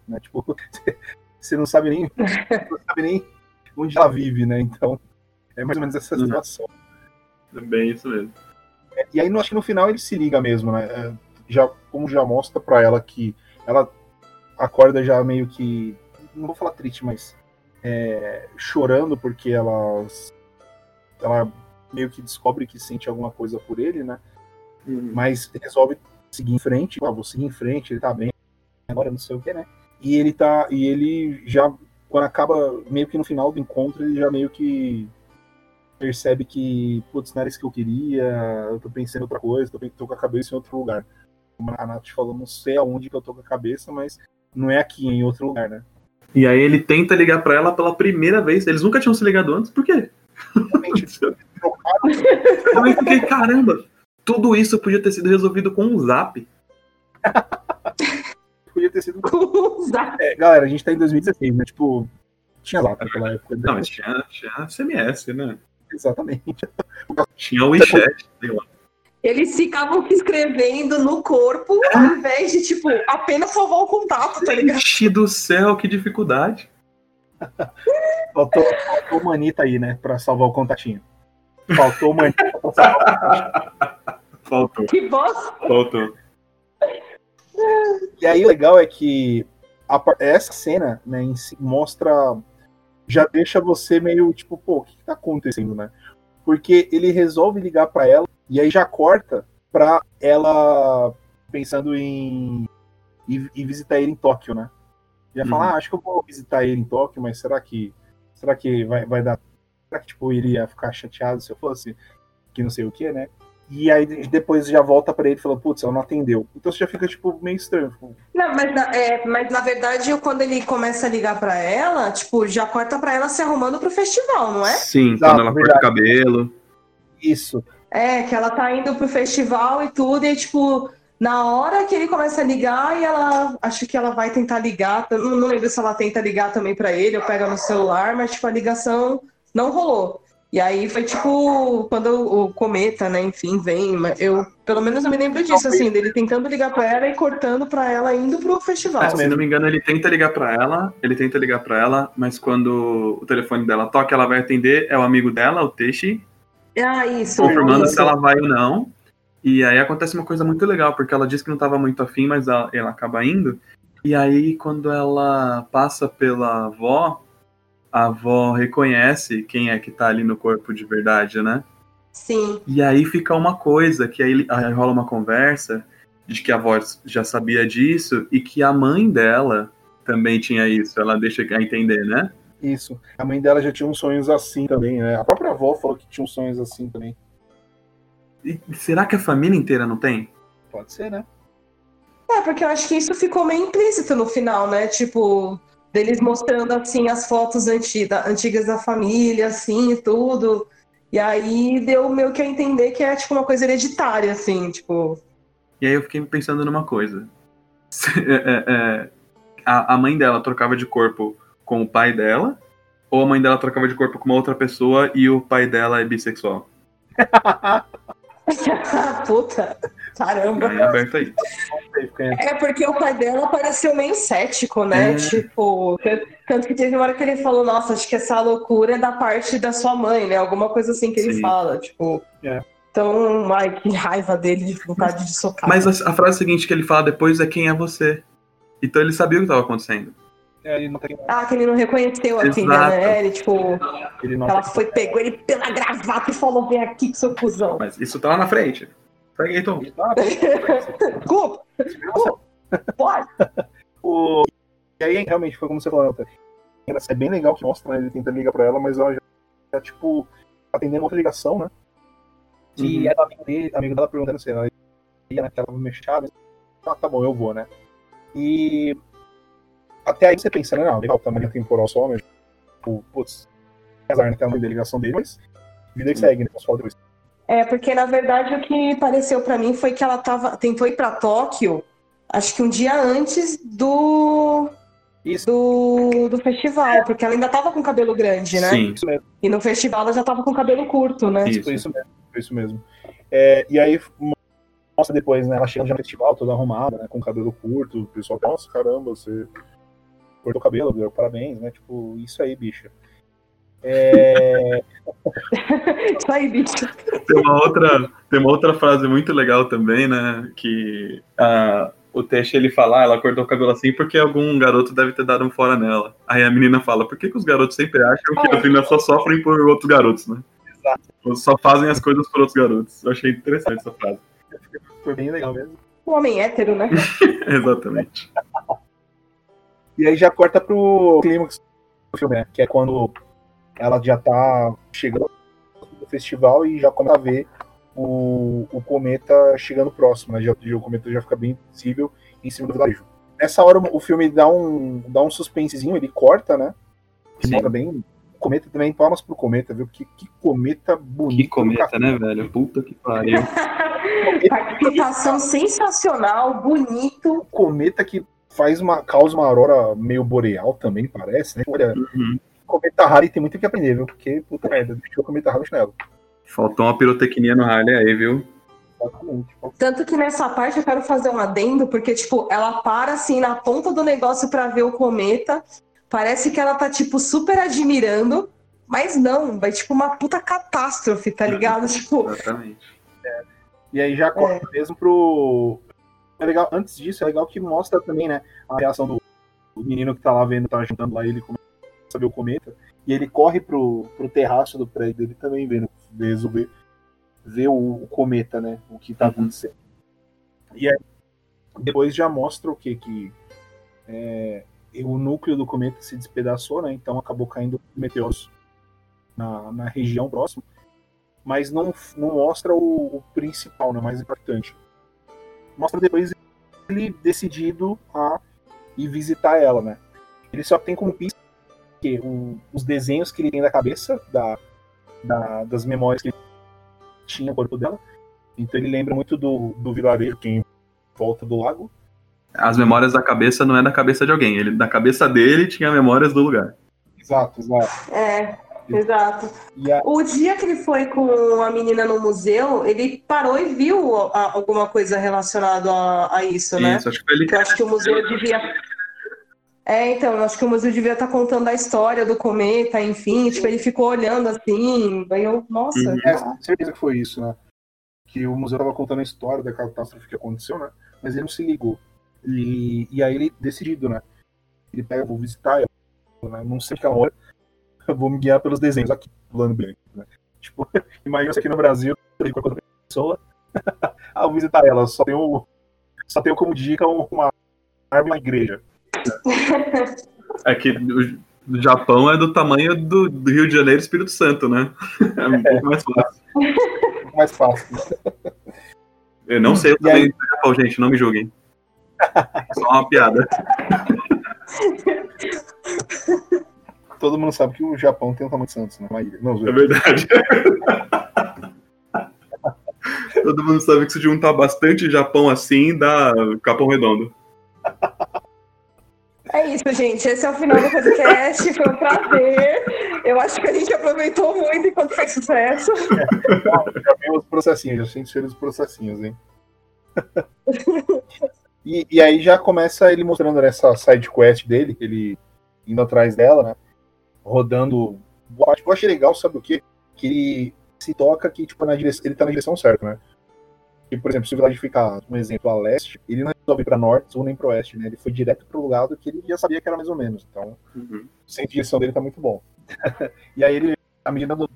né? Tipo, *laughs* você não sabe nem. não sabe nem onde ela vive, né? Então, é mais ou menos essa Uhum. situação. É bem isso mesmo. E aí, no- acho que no final ele se liga mesmo, né? É, Já, como já mostra pra ela que ela acorda já meio que. Não vou falar triste, mas. é, chorando porque ela. Ela meio que descobre que sente alguma coisa por ele, né? Mas resolve seguir em frente. Ah, vou seguir em frente, ele tá bem. Agora não sei o que, né? E ele tá. E ele já. Quando acaba, meio que no final do encontro, ele já meio que percebe que, putz, não era isso que eu queria, eu tô pensando em outra coisa, tô, tô com a cabeça em outro lugar. Como a Nath falou, não sei aonde que eu tô com a cabeça, mas não é aqui, é em outro lugar, né? E aí ele tenta ligar pra ela pela primeira vez. Eles nunca tinham se ligado antes, por quê? *laughs* Eu fiquei, caramba, tudo isso podia ter sido resolvido com um zap. *laughs* ter sido. *laughs* É, galera, a gente tá em 2016, né? Tipo, tinha lá naquela época. né? Não, mas tinha, tinha CMS, né? Exatamente. Tinha o WeChat, sei lá. Eles ficavam escrevendo no corpo, ao invés de, tipo, apenas salvar o contato, tá ligado? Gente do céu, que dificuldade. Faltou, faltou o Manita aí, né? Pra salvar o contatinho. Faltou o Manita pra salvar o contatinho. Faltou, Que bosta! faltou. E aí o legal é que a essa cena, né, em si, mostra. Já deixa você meio tipo, pô, o que, que tá acontecendo, né? Porque ele resolve ligar pra ela e aí já corta pra ela pensando em ir, ir visitar ele em Tóquio, né? Já fala, Uhum. ah, acho que eu vou visitar ele em Tóquio, mas será que. Será que vai, vai dar. Será que tipo, ele ia ficar chateado se eu fosse? Que não sei o que, né? E aí depois já volta pra ele e fala, putz, ela não atendeu. Então você já fica, tipo, meio estranho. tipo, Não, mas na, é, mas na verdade, quando ele começa a ligar pra ela, tipo, já corta pra ela se arrumando pro festival, não é? Sim, Exato, quando ela corta o cabelo. Isso. É, que ela tá indo pro festival e tudo, e tipo, na hora que ele começa a ligar, e ela acho que ela vai tentar ligar. Não, não lembro se ela tenta ligar também pra ele ou pega no celular, mas tipo, a ligação não rolou. E aí foi tipo quando o, cometa, né, enfim, vem. Eu, pelo menos eu me lembro disso, assim, dele tentando ligar pra ela e cortando pra ela indo pro festival. É, se não me engano, ele tenta ligar pra ela, ele tenta ligar pra ela, mas quando o telefone dela toca, ela vai atender, é o amigo dela, o Teixe, Ah, isso. confirmando isso. se ela vai ou não. E aí acontece uma coisa muito legal, porque ela diz que não estava muito afim, mas ela, ela acaba indo. E aí, quando ela passa pela avó, a avó reconhece quem é que tá ali no corpo de verdade, né? Sim. E aí fica uma coisa, que aí, aí rola uma conversa de que a avó já sabia disso e que a mãe dela também tinha isso. Ela deixa a entender, né? Isso. A mãe dela já tinha uns sonhos assim também, né? A própria avó falou que tinha uns sonhos assim também. E será que a família inteira não tem? Pode ser, né? É, porque eu acho que isso ficou meio implícito no final, né? Tipo, deles mostrando assim as fotos anti- da- antigas da família, assim, e tudo. E aí deu meio que a entender que é tipo uma coisa hereditária, assim, tipo. E aí eu fiquei pensando numa coisa. *laughs* É, é, é, a, a mãe dela trocava de corpo com o pai dela, ou a mãe dela trocava de corpo com uma outra pessoa e o pai dela é bissexual? *laughs* Puta, caramba. É aberto aí. É porque o pai dela pareceu meio cético, né? É. Tipo, tanto que teve uma hora que ele falou, nossa, acho que essa loucura é da parte da sua mãe, né? Alguma coisa assim que ele Sim. fala, tipo. É. Então, ai, que raiva dele de vontade de socar. Mas a, a frase seguinte que ele fala depois é quem é você. Então ele sabia o que estava acontecendo. É, ele não tem. Ah, que ele não reconheceu a filha, né? Ele, tipo, Ele não ela tem- foi, pegou ele pela gravata e falou: vem aqui que seu cuzão. Mas isso tá lá na frente. Segue aí, Tom. *laughs* Desculpa, pode. o... E aí, realmente, foi como você falou. É bem legal que mostra, né? Ele tenta ligar pra ela, mas ela já, já, tipo, atendendo outra ligação, né? Que Uhum. do amigo dele, amigo dela perguntando se ela ia naquela mexada. Ah, tá bom, eu vou, né? E até aí você pensa, né? Não, legal, tá uma linha temporal só, mas, tipo, putz, azar naquela né, ligação dele, mas vida que segue, né? Posso falar depois. É, porque na verdade o que pareceu pra mim foi que ela tava, tentou ir pra Tóquio, acho que um dia antes do. Isso. Do, do festival, porque ela ainda tava com cabelo grande, né? Sim, Isso mesmo. E no festival ela já tava com cabelo curto, né? isso. Foi isso mesmo, foi isso mesmo. É, e aí mostra depois, né? Ela chega já no festival toda arrumada, né? Com cabelo curto, o pessoal, nossa, caramba, você cortou o cabelo, parabéns, né? Tipo, isso aí, bicha. É, *laughs* Isso aí, bicho. Tem uma outra, tem uma outra frase muito legal também, né? Que ah, o Teixe ele fala, ah, ela cortou o cabelo assim porque algum garoto deve ter dado um fora nela. Aí a menina fala, por que, que os garotos sempre acham que É. as meninas só sofrem por outros garotos, né? Exato. Só fazem as coisas por outros garotos. Eu achei interessante essa frase. foi bem legal mesmo. Um homem hétero, né? *laughs* Exatamente. E aí já corta pro clímax do filme, né? Que é quando ela já tá chegando no festival e já começa a ver o, o cometa chegando próximo, né? Já, já- o cometa já fica bem visível em cima do vilarejo. Nessa hora o filme dá um, dá um suspensezinho, ele corta, né? Sim. bem. O cometa também, palmas pro cometa, viu? Que, que cometa bonito. Que cometa, né, velho? Puta que pariu. *laughs* Participação sensacional, bonito. O cometa que faz uma, causa uma aurora meio boreal também, parece, né? Olha, Uhum. Cometa Harry tem muito o que aprender, viu? Porque, puta merda, deixou o cometa Harry no chinelo. Faltou uma pirotecnia no Harley aí, viu? Exatamente. Tanto que nessa parte eu quero fazer um adendo, porque, tipo, ela para assim na ponta do negócio pra ver o cometa. Parece que ela tá, tipo, super admirando, mas não, vai tipo uma puta catástrofe, tá ligado? Tipo, Exatamente. E aí já corta mesmo pro. É legal, antes disso, é legal que mostra também, né, a reação do, do menino que tá lá vendo, tá juntando lá, ele começa a ver o cometa, e ele corre pro, pro terraço do prédio dele também, vendo, resolver ver o, o cometa, né, o que tá Uhum. acontecendo. E aí, depois já mostra o que que é, o núcleo do cometa se despedaçou, né, então acabou caindo meteoros na, na região próxima. mas não, não mostra o, o principal, né, mais importante. Mostra depois ele decidido a ir visitar ela, né? Ele só tem como pista que o, os desenhos que ele tem da cabeça, da, da, das memórias que ele tinha no corpo dela. Então ele lembra muito do, do vilarejo que é em volta do lago. As memórias da cabeça não é da cabeça de alguém. Ele, da cabeça dele tinha memórias do lugar. Exato, exato. É, exato. E a, O dia que ele foi com a menina no museu, ele parou e viu a- alguma coisa relacionada a, a isso, né? Isso, acho que foi ele Que eu acho que o museu devia. É, então, eu acho que o museu devia estar contando a história do cometa, enfim. Tipo, ele ficou olhando assim. Aí eu, nossa. Uhum. é, certeza que foi isso, né? Que o museu tava contando a história da catástrofe que aconteceu, né? Mas ele não se ligou. E, e aí ele, decidido, né? Ele pega, vou visitar ela, né? Não sei aquela hora, *laughs* eu vou me guiar pelos desenhos aqui, plano branco, né? Tipo, *laughs* imagina isso aqui no Brasil, eu com outra pessoa, *laughs* ah, vou visitar ela, só tenho, só tenho como dica uma árvore uma igreja. É que o Japão é do tamanho do, do Rio de Janeiro e Espírito Santo, né? *laughs* É um pouco mais fácil. Muito *laughs* mais fácil. Eu não sei o tamanho do Japão, gente, não me julguem. Só uma piada. Todo mundo sabe que o Japão tem o tamanho de Santos, né? Uma ilha. Não, É verdade. *laughs* Todo mundo sabe que se juntar bastante Japão assim, dá Capão Redondo. É isso, gente. Esse é o final do podcast. Foi um prazer. Eu acho que a gente aproveitou muito enquanto fez sucesso. Já vi os processinhos, já senti cheiro dos processinhos, hein? *laughs* e, e aí já começa ele mostrando essa side quest dele, ele indo atrás dela, né? Rodando. Eu achei legal, sabe o quê? Que ele se toca que, tipo, na direção, ele tá na direção certa, né? E, por exemplo, se o Village ficar, um exemplo, a leste, ele não resolve pra norte ou nem pro oeste, né? Ele foi direto pro lado que ele já sabia que era mais ou menos. Então, Uhum. o centro de direção dele tá muito bom. *laughs* e aí ele, à medida do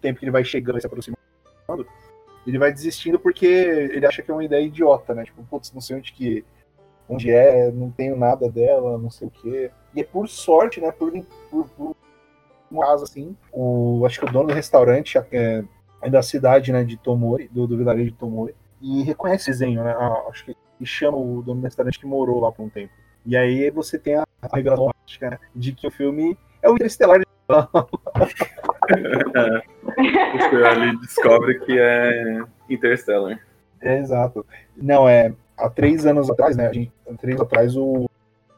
tempo que ele vai chegando e se aproximando, ele vai desistindo porque ele acha que é uma ideia idiota, né? Tipo, putz, não sei onde que onde é, não tenho nada dela, não sei o quê. E é por sorte, né? Por, por, por um caso assim, o, acho que o dono do restaurante é, é da cidade, né, de Tomori, do, do vilarejo de Tomori, e reconhece o desenho, né? Ah, acho que e chama o dono do restaurante que morou lá por um tempo. E aí você tem a, a revelação né, de que o filme é o Interestelar de Você *laughs* ali descobre que é Interstellar. É, exato. Não, é. Há três anos atrás, né? gente- Há três anos atrás, o,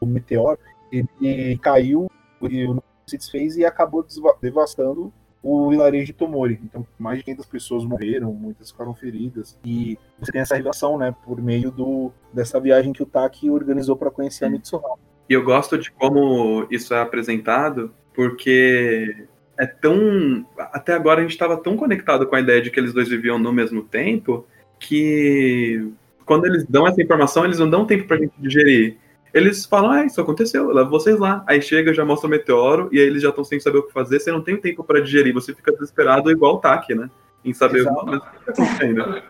o meteoro ele caiu e não se desfez e acabou devastando o vilarejo de Tomori. Então, mais de 500 pessoas morreram, muitas ficaram feridas. E você tem essa revelação, né? Por meio do, dessa viagem que o Taki organizou para conhecer a Mitsuha. E eu gosto de como isso é apresentado, porque é tão. Até agora a gente estava tão conectado com a ideia de que eles dois viviam no mesmo tempo, que quando eles dão essa informação, eles não dão tempo pra gente digerir. Eles falam, ah, isso aconteceu, eu levo vocês lá. Aí chega, já mostra o meteoro, e aí eles já estão sem saber o que fazer, você não tem tempo pra digerir, você fica desesperado igual o Taki, né? Em saber Exato. o que tá acontecendo.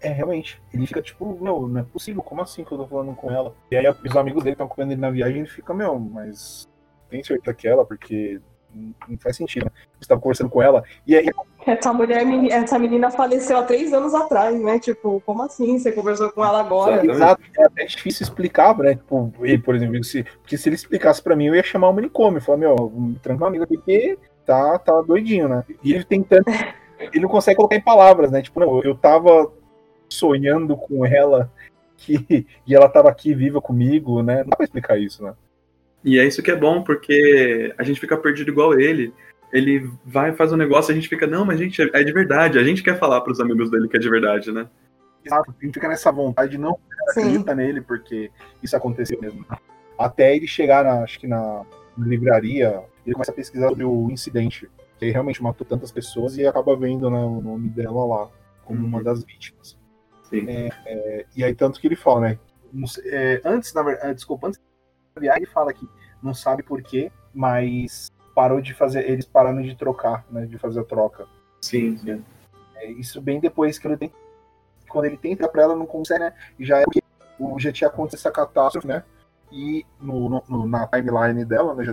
É, realmente. Ele fica tipo, meu, não é possível, como assim que eu tô falando com ela? E aí os amigos dele estão comendo ele na viagem e ele fica, meu, mas tem certeza que é ela, porque não faz sentido. né? Você tava conversando com ela, e aí Essa mulher, essa menina faleceu há três anos atrás, né? Tipo, como assim? Você conversou com ela agora? Exato. É até difícil explicar, né? Tipo, ele, por exemplo, se, porque se ele explicasse pra mim, eu ia chamar o manicômio. Eu falar, meu, tranca um amigo aqui que tá, tá doidinho, né? E ele tentando. *laughs* Ele não consegue colocar em palavras, né? Tipo, não, eu tava sonhando com ela que, e ela tava aqui viva comigo, né? Não dá pra explicar isso, né? E é isso que é bom, porque a gente fica perdido igual ele. Ele vai faz um negócio e a gente fica, não, mas gente, é de verdade. A gente quer falar pros amigos dele que é de verdade, né? Exato, a gente fica nessa vontade de não Sim. acredita nele, porque isso aconteceu mesmo. Até ele chegar, na, acho que na livraria, ele começa a pesquisar sobre o incidente. Que ele realmente matou tantas pessoas e acaba vendo né, o nome dela lá, como Uhum. uma das vítimas. Sim. É, e aí, tanto que ele fala, né? é, antes, na verdade, desculpa, antes ele fala que não sabe porquê, mas parou de fazer, eles pararam de trocar, né? De fazer a troca. Sim, sim. É, isso bem depois que ele tem. Quando ele tenta pra ela, não consegue, né? Já é porque o- já tinha acontecido essa catástrofe, né? E no, no- na timeline dela, né? Já,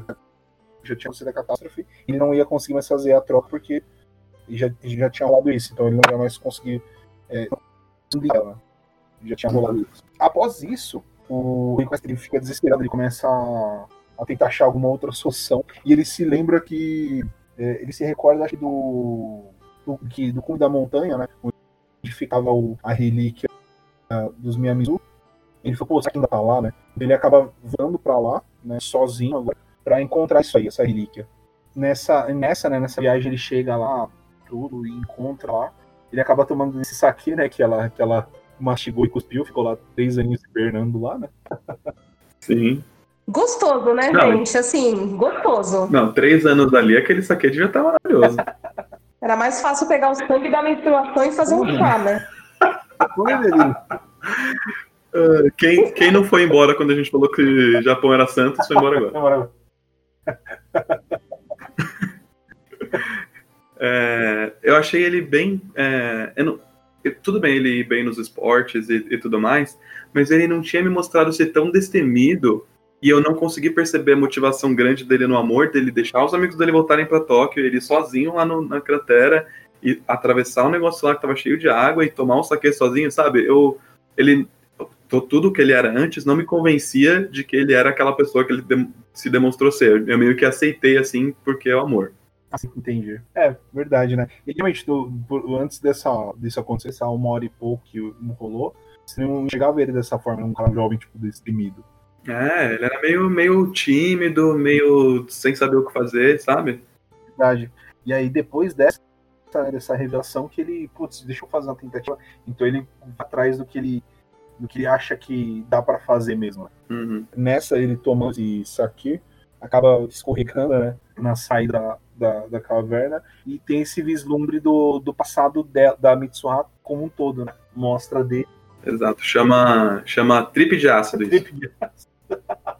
já tinha acontecido a catástrofe. Ele não ia conseguir mais fazer a troca porque já, já tinha rolado isso, então ele não ia mais conseguir. É, ela. Já tinha rolado isso. Após isso, o Request ele fica desesperado, ele começa a, a, tentar achar alguma outra solução. E ele se lembra que. É, ele se recorda acho, do, do, que, do cume da montanha, né? Onde ficava o, a relíquia uh, dos Miyamizu. Ele falou, pô, será que ainda tá lá, né? Ele acaba voando pra lá, né? Sozinho agora, pra encontrar isso aí, essa relíquia. Nessa, nessa, né, nessa viagem ele chega lá, tudo, e encontra lá. Ele acaba tomando esse saque, né? Que ela, que ela mastigou e cuspiu, ficou lá três aninhos hibernando lá, né? Sim. Gostoso, né, não, gente? Assim, gostoso. Não, três anos ali, aquele saque já tá maravilhoso. *laughs* Era mais fácil pegar o sangue da menstruação e fazer um chá, né? uh, quem, quem não foi embora quando a gente falou que Japão era santo, foi embora agora. *laughs* é, eu achei ele bem. É, não, tudo bem ele ir bem nos esportes e, e, tudo mais, mas ele não tinha me mostrado ser tão destemido e eu não consegui perceber a motivação grande dele no amor, dele deixar os amigos dele voltarem para Tóquio, ele sozinho lá no, na cratera e atravessar um negócio lá que tava cheio de água e tomar um saque sozinho, sabe? Eu, ele, tudo que ele era antes não me convencia de que ele era aquela pessoa que ele se demonstrou ser. Eu meio que aceitei assim porque é o amor. Assim, entendi. É, verdade, né? E realmente, do, antes dessa, disso acontecer, essa uma hora e pouco que rolou, você não chegava a ver ele dessa forma, um cara jovem, tipo, deprimido. É, ele era meio, meio tímido, meio sem saber o que fazer, sabe? Verdade. E aí, depois dessa, dessa revelação, que ele, putz, deixa eu fazer uma tentativa. Então ele vai atrás do que ele do que ele acha que dá para fazer mesmo. Uhum. Nessa, ele toma isso aqui, acaba escorregando, né? Na saída da, da caverna e tem esse vislumbre do, do passado de, da Mitsuha como um todo, né? Mostra dele. Exato, chama, chama trip de ácido. Trip de ácido. *laughs*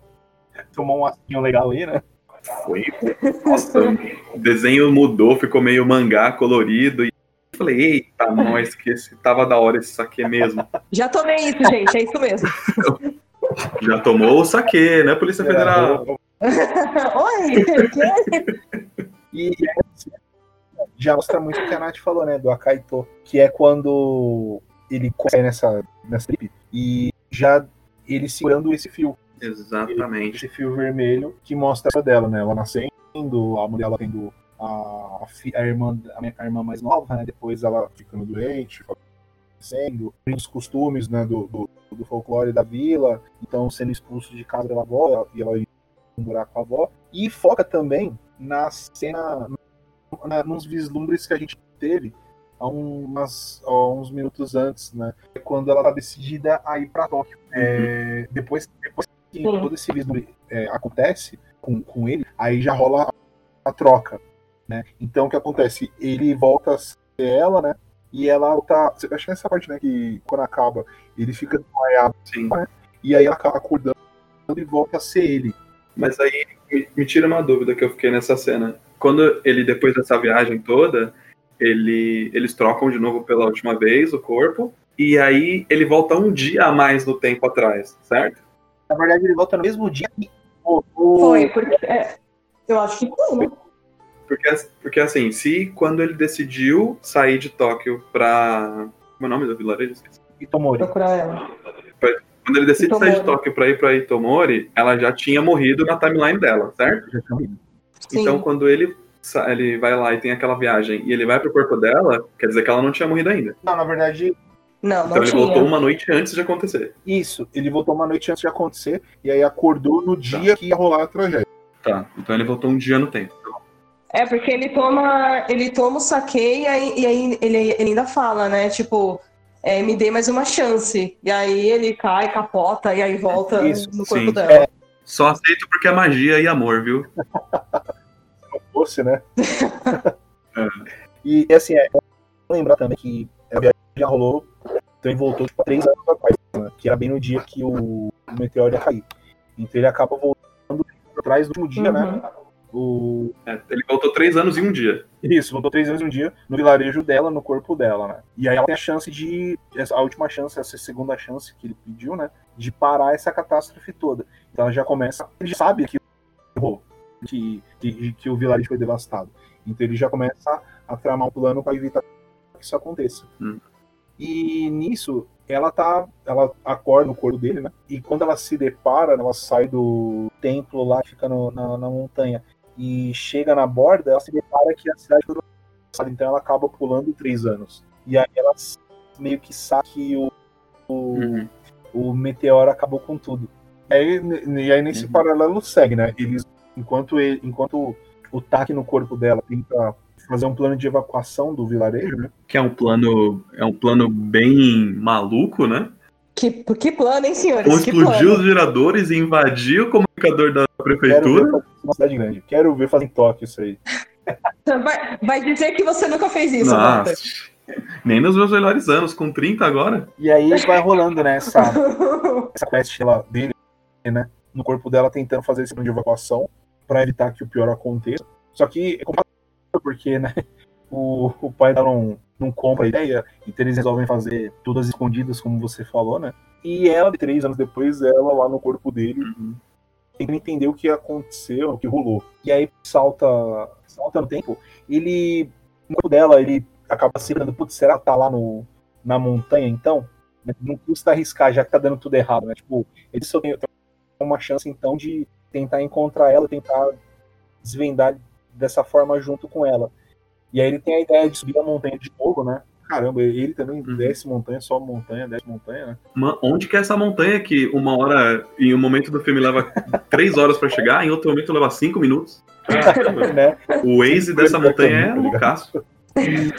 Tomou um ácido legal aí, né? Foi. Nossa, o desenho mudou, ficou meio mangá colorido. E eu falei, eita, nós, que esse, tava da hora esse saque mesmo. Já tomei isso, gente, é isso mesmo. Já tomou o saque, né, Polícia Federal? *laughs* Oi, que? E já mostra muito o que a Nath falou, né? Do Akaito, que é quando ele cai nessa, nessa trip e já ele segurando esse fio. Exatamente. Esse fio vermelho que mostra a dela, né? Ela nascendo, a mulher ela tendo a, a, irmã, a, irmã mais nova, né? Depois ela ficando doente, sendo os costumes né, do, do, do, folclore da vila, então sendo expulso de casa pela avó e ela morar com a avó. E foca também na cena, na, nos vislumbres que a gente teve há, umas, há uns minutos antes, né? Quando ela tá decidida a ir para Tóquio. É, uhum. É, depois, depois que Sim. todo esse vislumbre é, acontece com, com ele, aí já rola a, a troca. Né? Então o que acontece? Ele volta a ser ela, né? E ela tá. Acho que nessa parte, né? Que quando acaba, ele fica desmaiado. Né? E aí ela acaba acordando e volta a ser ele. Mas aí me, tira uma dúvida que eu fiquei nessa cena. Quando ele, depois dessa viagem toda, ele, eles trocam de novo pela última vez o corpo, e aí ele volta um dia a mais no tempo atrás, certo? Na verdade, ele volta no mesmo dia que Foi, porque. É, eu acho que foi, né? Porque, porque assim, se quando ele decidiu sair de Tóquio pra. Como é o nome do vilarejo? Itomori. Procurar ela. Quando ele decide Itomori. sair de Tóquio pra ir pra Itomori, ela já tinha morrido na timeline dela, certo? Já tinha morrido. Então, quando ele, ele vai lá e tem aquela viagem e ele vai pro corpo dela, quer dizer que ela não tinha morrido ainda. Não, na verdade. Não, então ele tinha. voltou uma noite antes de acontecer. Isso, ele voltou uma noite antes de acontecer e aí acordou no dia tá. que ia rolar a tragédia. Tá, então ele voltou um dia no tempo. É, porque ele toma, ele toma o saque e aí, e aí ele, ele ainda fala, né? Tipo, é, me dê mais uma chance. E aí ele cai, capota e aí volta Isso, no corpo sim. dela. É. Só aceito porque é magia e amor, viu? Se *laughs* não fosse, né? *laughs* é. E assim, é, lembrar também que a viagem já rolou, então ele voltou tipo, três anos atrás, né? que era bem no dia que o, o meteoro ia cair. Então ele acaba voltando atrás do último dia, né? uhum. né? O... É, ele voltou três anos em um dia. Isso, voltou três anos em um dia no vilarejo dela, no corpo dela, né? E aí ela tem a chance de. A última chance, essa segunda chance que ele pediu, né? De parar essa catástrofe toda. Então ela já começa. Ele já sabe que, que, que, que o vilarejo foi devastado. Então ele já começa a tramar um plano para evitar que isso aconteça. Hum. E nisso, ela tá. Ela acorda no corpo dele, né? E quando ela se depara, ela sai do templo lá, fica no- na, na montanha e chega na borda, ela se depara que a cidade foi. Então ela acaba pulando três anos. E aí ela meio que sabe que o, o, Uhum. o meteoro acabou com tudo. E aí, e aí nesse Uhum. paralelo segue, né? Eles, enquanto, ele, enquanto o Taki no corpo dela tenta fazer um plano de evacuação do vilarejo, né? Que é um plano. É um plano bem maluco, né? Que, que plano, hein, senhores? Ou plano. os geradores e invadir o comunicador da Quero ver prefeitura. uma cidade grande. Quero ver fazer em Tóquio isso aí. *laughs* Vai, vai dizer que você nunca fez isso. Nossa. Nem nos meus melhores anos, com 30 agora. E aí vai rolando, né, essa, *laughs* essa quest ela, dele, né, no corpo dela tentando fazer esse plano de evacuação pra evitar que o pior aconteça. Só que é complicado porque, né, o, o pai dela não, não compra a ideia, então eles resolvem fazer todas escondidas, como você falou, né. E ela, três anos depois, ela lá no corpo dele, tentando entender o que aconteceu, o que rolou. E aí salta, salta no tempo, ele, no corpo dela, ele acaba se lembrando, putz, será que tá lá no, na montanha então? Não custa arriscar, já que tá dando tudo errado, né? Tipo, ele só tem, tem uma chance então de tentar encontrar ela, tentar desvendar dessa forma junto com ela. E aí ele tem a ideia de subir a montanha de novo, né? Caramba, ele também Uhum. desce montanha, sobe montanha, desce montanha, né? Onde que é essa montanha que uma hora, em um momento do filme, leva *laughs* três horas pra chegar, em outro momento leva cinco minutos? *laughs* né? O Waze dessa montanha é loucaço.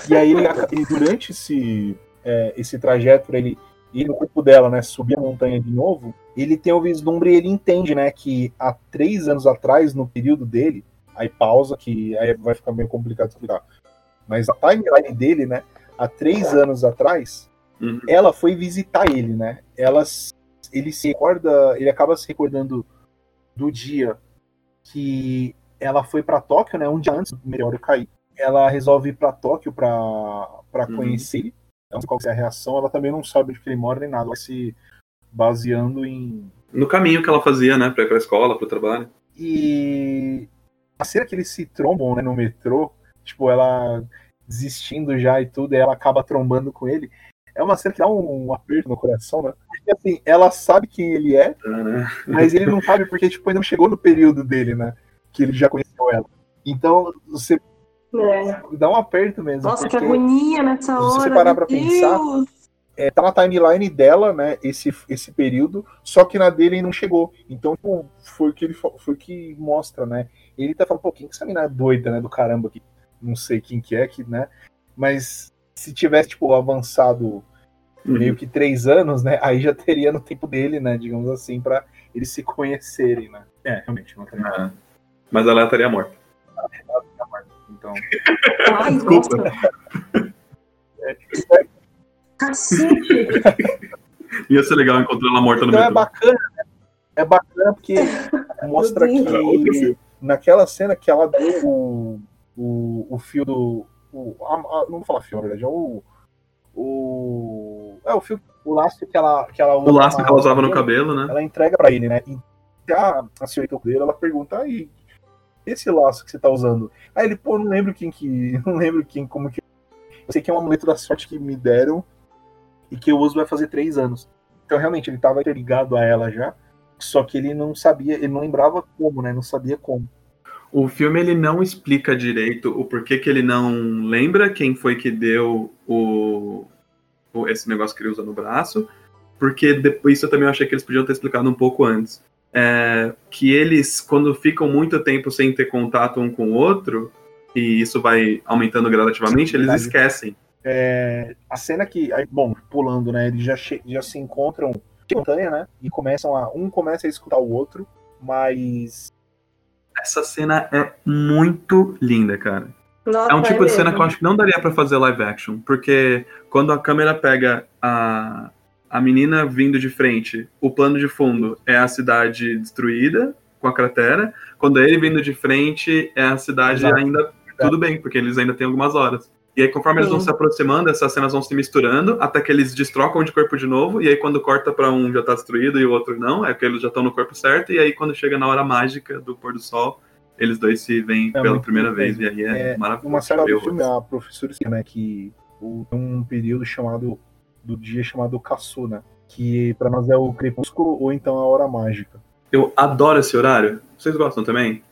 E aí, ele, e durante esse, é, esse trajeto, ele ir no corpo dela, né, subir a montanha de novo, ele tem o vislumbre e ele entende, né, que há três anos atrás, no período dele, aí pausa, que aí vai ficar meio complicado de explicar, mas a timeline dele, né, há três anos atrás, Uhum. ela foi visitar ele, né, ela, ele se recorda, ele acaba se recordando do dia que ela foi pra Tóquio, né, um dia antes do meteoro cair, ela resolve ir pra Tóquio pra, pra Uhum. conhecer ele. Não sei qual é a reação, ela também não sabe onde que ele mora nem nada, vai se baseando em. No caminho que ela fazia, né, pra ir pra escola, pro trabalho. E a cena que eles se trombam né, no metrô, tipo, ela desistindo já e tudo, e ela acaba trombando com ele. É uma cena que dá um, aperto no coração, né? Porque assim, ela sabe quem ele é, né? mas ele não sabe porque, tipo, ainda não chegou no período dele, né? Que ele já conheceu ela. Então, você É. dá um aperto mesmo. Nossa, que agonia nessa se hora. você parar pra pensar, Deus. É, tá na timeline dela, né, esse, esse período, só que na dele não chegou. Então, tipo, foi o que ele foi que mostra, né? Ele tá falando, pô, quem que essa menina é doida, né, do caramba, que não sei quem que é, que, né? Mas se tivesse, tipo, avançado meio que três anos, né, aí já teria no tempo dele, né, digamos assim, pra eles se conhecerem, né? É, realmente, não tem nada. Ah. Mas ela estaria morta. Então, *laughs* Ai, Desculpa. nossa. *laughs* Cacete. *laughs* Ia ser legal encontrar ela morta no então é metrô. bacana, né? É bacana porque *laughs* mostra que naquela cena que ela deu o, o, o fio do. O, a- a- não vou falar fio, na verdade, é o. O. É o fio, o laço que ela, que ela O laço que ela usava no cabelo, né? Ela entrega pra ele, né? E a, a senhorita dele, ela pergunta, aí, esse laço que você tá usando? Aí ele, pô, não lembro quem que. *laughs* Não lembro quem, como que. Eu sei que é um amuleto da sorte que me deram e que eu uso vai fazer três anos. Então, realmente, ele tava interligado a ela já. Só que ele não sabia, ele não lembrava como, né? Não sabia como. O filme ele não explica direito o porquê que ele não lembra quem foi que deu o, o- esse negócio que ele usa no braço, porque depois isso eu também achei que eles podiam ter explicado um pouco antes. É, que eles, quando ficam muito tempo sem ter contato um com o outro, e isso vai aumentando gradativamente, eles esquecem. É, a cena que. Aí, bom, pulando, né? Eles já, já se encontram de montanha, né? E começam a. Um começa a escutar o outro, mas. Essa cena é muito linda, cara. Nossa, É um tipo de cena que eu acho que não daria pra fazer live action, porque quando a câmera pega a, a menina vindo de frente, o plano de fundo é a cidade destruída, com a cratera, quando é ele vindo de frente, é a cidade Exato. ainda tudo bem, porque eles ainda têm algumas horas. E aí, conforme eles vão Sim. se aproximando, essas cenas vão se misturando, até que eles destrocam de corpo de novo, e aí quando corta pra um já tá destruído e o outro não, é que eles já estão no corpo certo, e aí quando chega na hora mágica do pôr do sol, eles dois se veem É pela primeira vez, e aí é, É, maravilhoso. Uma cena ver do filme, a professora né, que tem um período chamado do dia chamado Kassu, né? Que pra nós é o crepúsculo ou então a hora mágica. Eu adoro esse horário. Vocês gostam também?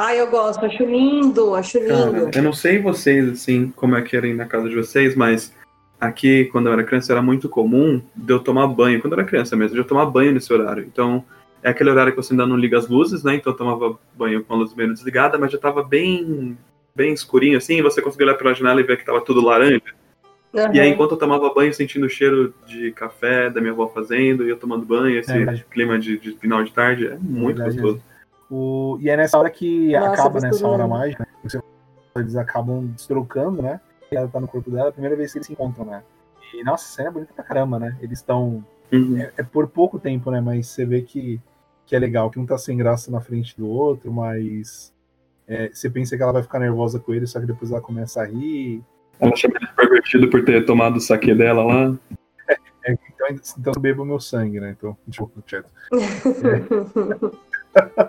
Ai, eu gosto, acho lindo, acho Cara, lindo. eu não sei vocês, assim, como é que era aí na casa de vocês, mas aqui, quando eu era criança, era muito comum de eu tomar banho. Quando eu era criança mesmo, de eu tomar banho nesse horário. Então, é aquele horário que você ainda não liga as luzes, né? Então eu tomava banho com a luz meio desligada, mas já tava bem, bem escurinho, assim, e você conseguia olhar pela janela e ver que tava tudo laranja. E aí, enquanto eu tomava banho, sentindo o cheiro de café da minha avó fazendo, e eu tomando banho, esse É clima de, de final de tarde, é muito verdade, gostoso. O, e é nessa hora que Nossa, acaba nessa gostoso hora mágica, né? Eles acabam destrocando, né? E ela tá no corpo dela, é a primeira vez que eles se encontram, né? E nossa, a cena é bonita pra caramba, né? Eles estão. Uhum. É, é por pouco tempo, né? Mas você vê que, que é legal, que um tá sem graça na frente do outro, mas. é, você pensa que ela vai ficar nervosa com ele, só que depois ela começa a rir. Ela chama ele de pervertido por ter tomado o saque dela lá. *laughs* É, então, então eu bebo meu sangue, né? Então, tipo, quieto. *laughs* *laughs*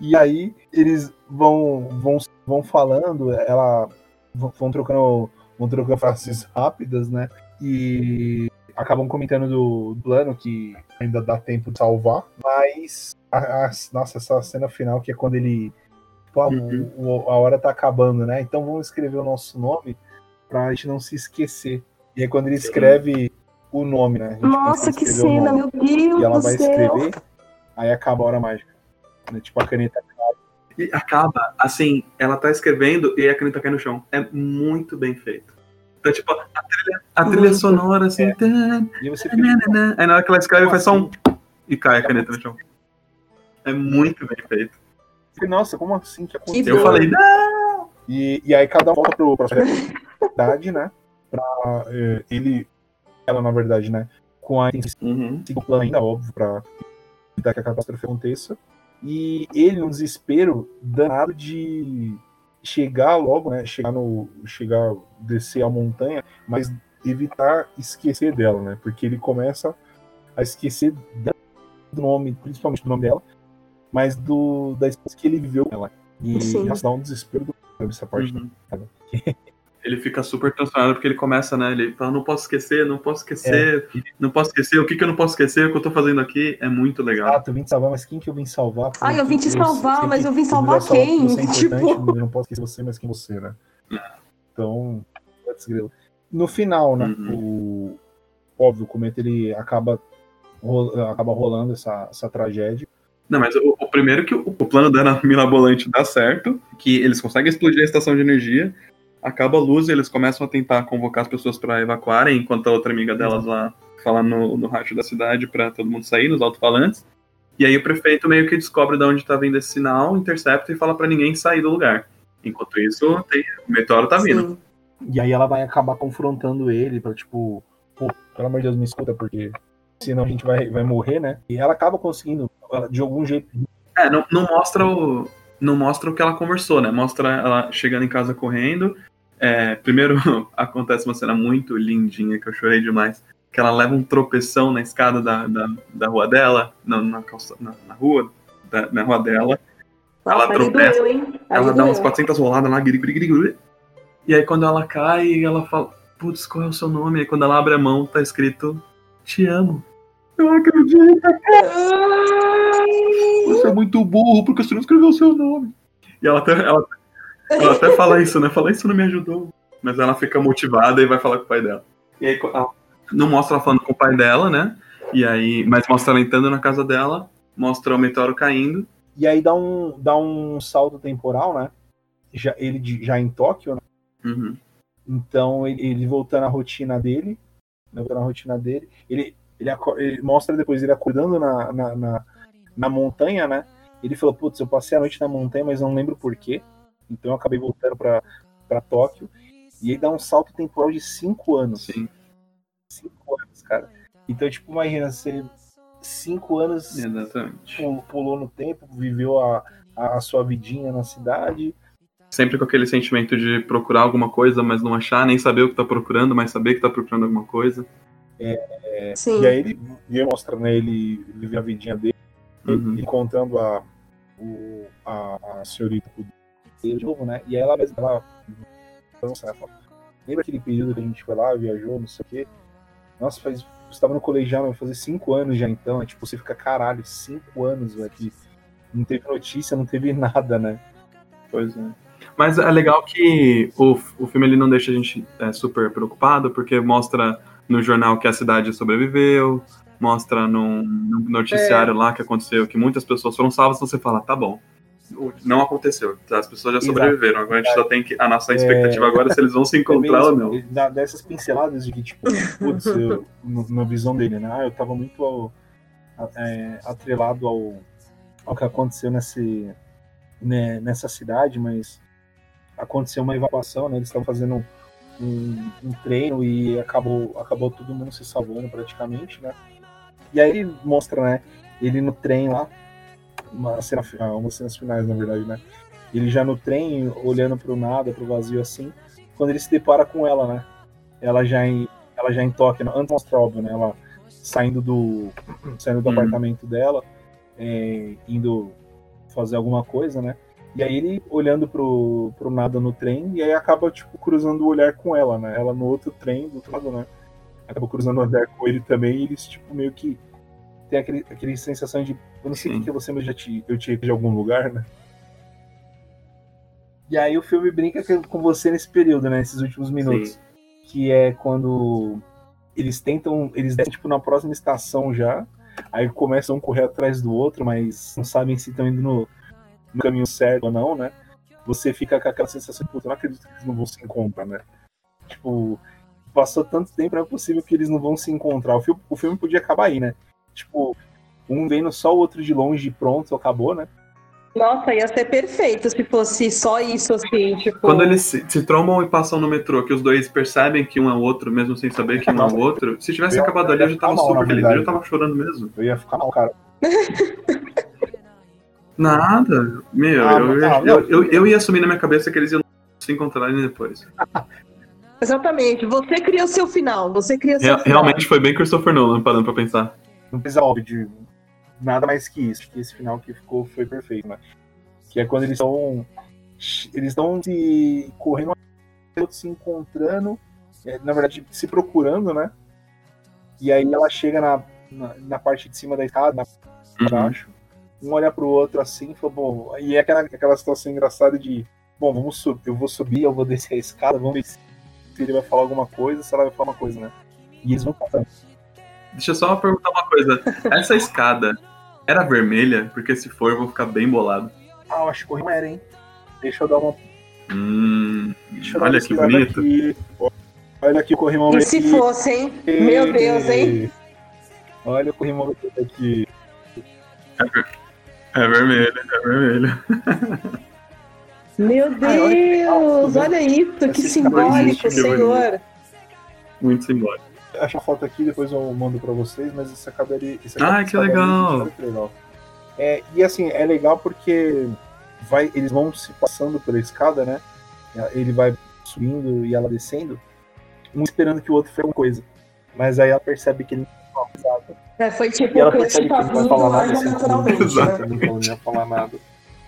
E aí eles vão vão, vão falando, ela vão, trocando vão trocando frases rápidas, né? E acabam comentando do plano que ainda dá tempo de salvar, mas a, a- nossa, essa cena final que é quando ele pô, a- Uhum. o- a hora tá acabando, né? Então vamos escrever o nosso nome pra gente não se esquecer. E aí quando ele escreve o nome, né? A gente Nossa, que cena, nome meu Deus e ela do vai céu. escrever, aí acaba a hora mágica. Né? Tipo, a caneta. E acaba, assim, ela tá escrevendo e a caneta cai no chão. É muito bem feito. Então, tipo, a trilha, a trilha Muito. sonora, assim. É. tan, E você. Aí na hora que ela escreve, faz só um. assim? E cai a caneta no chão. É muito bem feito. nossa, como assim que aconteceu? Eu falei, não! E, e aí cada um volta pro, verdade, né? Pra eh, ele, ela na verdade, né? Com a intenção Uhum. ainda, óbvio, pra evitar que a catástrofe aconteça. E ele, num desespero danado de chegar logo, né? Chegar no. Chegar, descer a montanha, mas evitar esquecer dela, né? Porque ele começa a esquecer do nome, principalmente do nome dela, mas do da experiência que ele viveu com ela. E Sim. dá um desespero do essa parte. Uhum. *laughs* Ele fica super transtornado porque ele começa, né? Ele fala, não posso esquecer, não posso esquecer, É. não posso esquecer, o que, que eu não posso esquecer, o que eu tô fazendo aqui é muito legal. Exato, eu vim te salvar, mas quem que eu vim salvar? Pô, Ai, eu vim te salvar, sei mas eu vim eu salvar quem? Você é Tipo- eu não posso esquecer você, mas quem você, né? Então, no final, né? Uhum. O óbvio, o cometa ele acaba ro- acaba rolando essa, essa tragédia. Não, mas o, o primeiro que o, o plano da Ana Mirabolante dá certo, que eles conseguem explodir a estação de energia, acaba a luz e eles começam a tentar convocar as pessoas para evacuarem, enquanto a outra amiga delas lá fala no, no rádio da cidade para todo mundo sair, nos alto-falantes. E aí o prefeito meio que descobre de onde tá vindo esse sinal, intercepta e fala para ninguém sair do lugar. Enquanto isso, tem, o meteoro tá vindo. Sim. E aí ela vai acabar confrontando ele pra, tipo, pô, pelo amor de Deus, me escuta, porque senão a gente vai, vai morrer, né? E ela acaba conseguindo, ela, de algum jeito, É, não, não mostra o. Não mostra o que ela conversou, né? Mostra ela chegando em casa correndo. É, primeiro *laughs* acontece uma cena muito lindinha que eu chorei demais. Que ela leva um tropeção na escada da, da, da rua dela, na, na, calça- na- na rua, da, na rua dela. Ela tropeça, doeu? Ela dá umas doeu. 400 roladas lá, gri, gri, gri, gri. E aí quando ela cai, ela fala, putz, qual é o seu nome? E quando ela abre a mão, tá escrito, te amo. Eu acredito, você é muito burro, porque você não escreveu o seu nome. E ela até, ela, ela até fala isso, né? Fala, isso não me ajudou. Mas ela fica motivada e vai falar com o pai dela. E aí, ela- não mostra ela falando com o pai dela, né? E aí, mas mostra ela entrando na casa dela, mostra o meteoro caindo. E aí dá um, dá um salto temporal, né? Já, ele já em Tóquio, né? Uhum. Então ele, ele voltando à rotina dele, né, voltando à rotina dele, ele, ele, ele mostra depois ele acordando na, na, na, na montanha, né? Ele falou, putz, eu passei a noite na montanha, mas não lembro porquê. Então eu acabei voltando pra, pra Tóquio. E ele dá um salto temporal de cinco anos. Sim, Cinco anos, cara. Então, tipo, imagina, você cinco anos exatamente. pul- pulou no tempo, viveu a, a, sua vidinha na cidade. Sempre com aquele sentimento de procurar alguma coisa, mas não achar, nem saber o que tá procurando, mas saber que tá procurando alguma coisa. Sim. E aí ele, ele mostra, né, ele vive a vidinha dele, Uhum. encontrando a, o, o, a, a senhorita de novo, né? E aí ela, ela, ela fala, lembra aquele período que a gente foi lá, viajou, não sei o quê? Nossa, faz. Você estava no colegial, vai fazer cinco anos já então. É, tipo, você fica, caralho, cinco anos, velho, que não teve notícia, não teve nada, né? Pois é. Mas é legal que o, o filme ele não deixa a gente é, super preocupado, porque mostra no jornal que a cidade sobreviveu, mostra num, num noticiário é. lá que aconteceu, que muitas pessoas foram salvas, então você fala, tá bom. Não aconteceu, as pessoas já sobreviveram. Agora a gente só tem que. A nossa expectativa é... agora é se eles vão se *laughs* encontrar é ou não. Dessas pinceladas de que, tipo, putz, eu, na visão dele, né? Ah, eu tava muito é, atrelado ao, ao que aconteceu nesse, né, nessa cidade, mas aconteceu uma evacuação, né? Eles estavam fazendo um, um, treino e acabou, acabou todo mundo se salvando praticamente, né? E aí ele mostra, né? Ele no trem lá, uma cena, ah, umas cenas finais, na verdade, né? Ele já no trem, olhando pro nada, pro vazio assim, quando ele se depara com ela, né? Ela já em, ela já em toque, antes mostra óbvio, né? Ela saindo do, *clears throat* saindo do hum. apartamento dela, é, indo fazer alguma coisa, né? E aí ele olhando pro, pro nada no trem, e aí acaba, tipo, cruzando o olhar com ela, né? Ela no outro trem, do outro lado, né? Acaba cruzando o olhar com ele também, e eles, tipo, meio que tem aquele, aquele sensação de eu não sei o que você, mas já te, eu te de algum lugar, né? E aí o filme brinca com você nesse período, né? Nesses últimos minutos. Sim. Que é quando eles tentam. Eles descem, tipo, na próxima estação já. Aí começam a correr atrás do outro, mas não sabem se estão indo no, no caminho certo ou não, né? Você fica com aquela sensação de, puta, eu não acredito que eles não vão se encontrar, né? Tipo, passou tanto tempo, é possível que eles não vão se encontrar. O filme, o filme podia acabar aí, né? Tipo, um vendo só o outro de longe e pronto, acabou, né? Nossa, ia ser perfeito se fosse só isso, assim, tipo... Quando eles se, se trombam e passam no metrô, que os dois percebem que um é o outro, mesmo sem saber que um é o outro, se tivesse eu, acabado ali, eu já tava mal, super feliz, eu já tava chorando mesmo. Eu ia ficar mal, cara. *laughs* Nada, meu, ah, eu, não, eu, eu, eu, ia assumir na minha cabeça que eles iam se encontrarem depois. *laughs* Exatamente, você cria o seu final, você cria o seu Real, final. Realmente foi bem Christopher Nolan, parando pra pensar. Não precisa, óbvio, de nada mais que isso, que esse final que ficou foi perfeito, né? Que é quando eles estão eles estão se correndo se encontrando, é, na verdade se procurando, né? E aí ela chega na, na, na parte de cima da escada, na uhum. baixo, um olha pro outro assim, e fala, bom, e é aquela, aquela situação engraçada de, bom, vamos subir, eu vou subir, eu vou descer a escada, vamos ver se ele vai falar alguma coisa, se ela vai falar uma coisa, né? E eles vão passando. Deixa eu só perguntar uma coisa. Essa escada era vermelha? Porque se for, eu vou ficar bem bolado. Ah, eu acho que não era, hein? Deixa eu dar uma. Hum, olha que bonito. Aqui. Olha aqui o corrimão E se fosse, hein? Meu Deus, hein? Olha o corrimão aqui. É, é vermelho, é vermelho. Meu Deus, olha, isso, que simbólico, senhor. Muito simbólico achar a foto aqui, depois eu mando pra vocês, mas isso acabaria. Isso ah, que legal! legal. É, e assim, é legal porque vai, eles vão se passando pela escada, né? Ele vai subindo e ela descendo, um esperando que o outro faça alguma coisa. Mas aí ela percebe que ele não vai É, foi tipo, e ela percebe que ele não vai falar nada assim, naturalmente, né? não ia falar nada.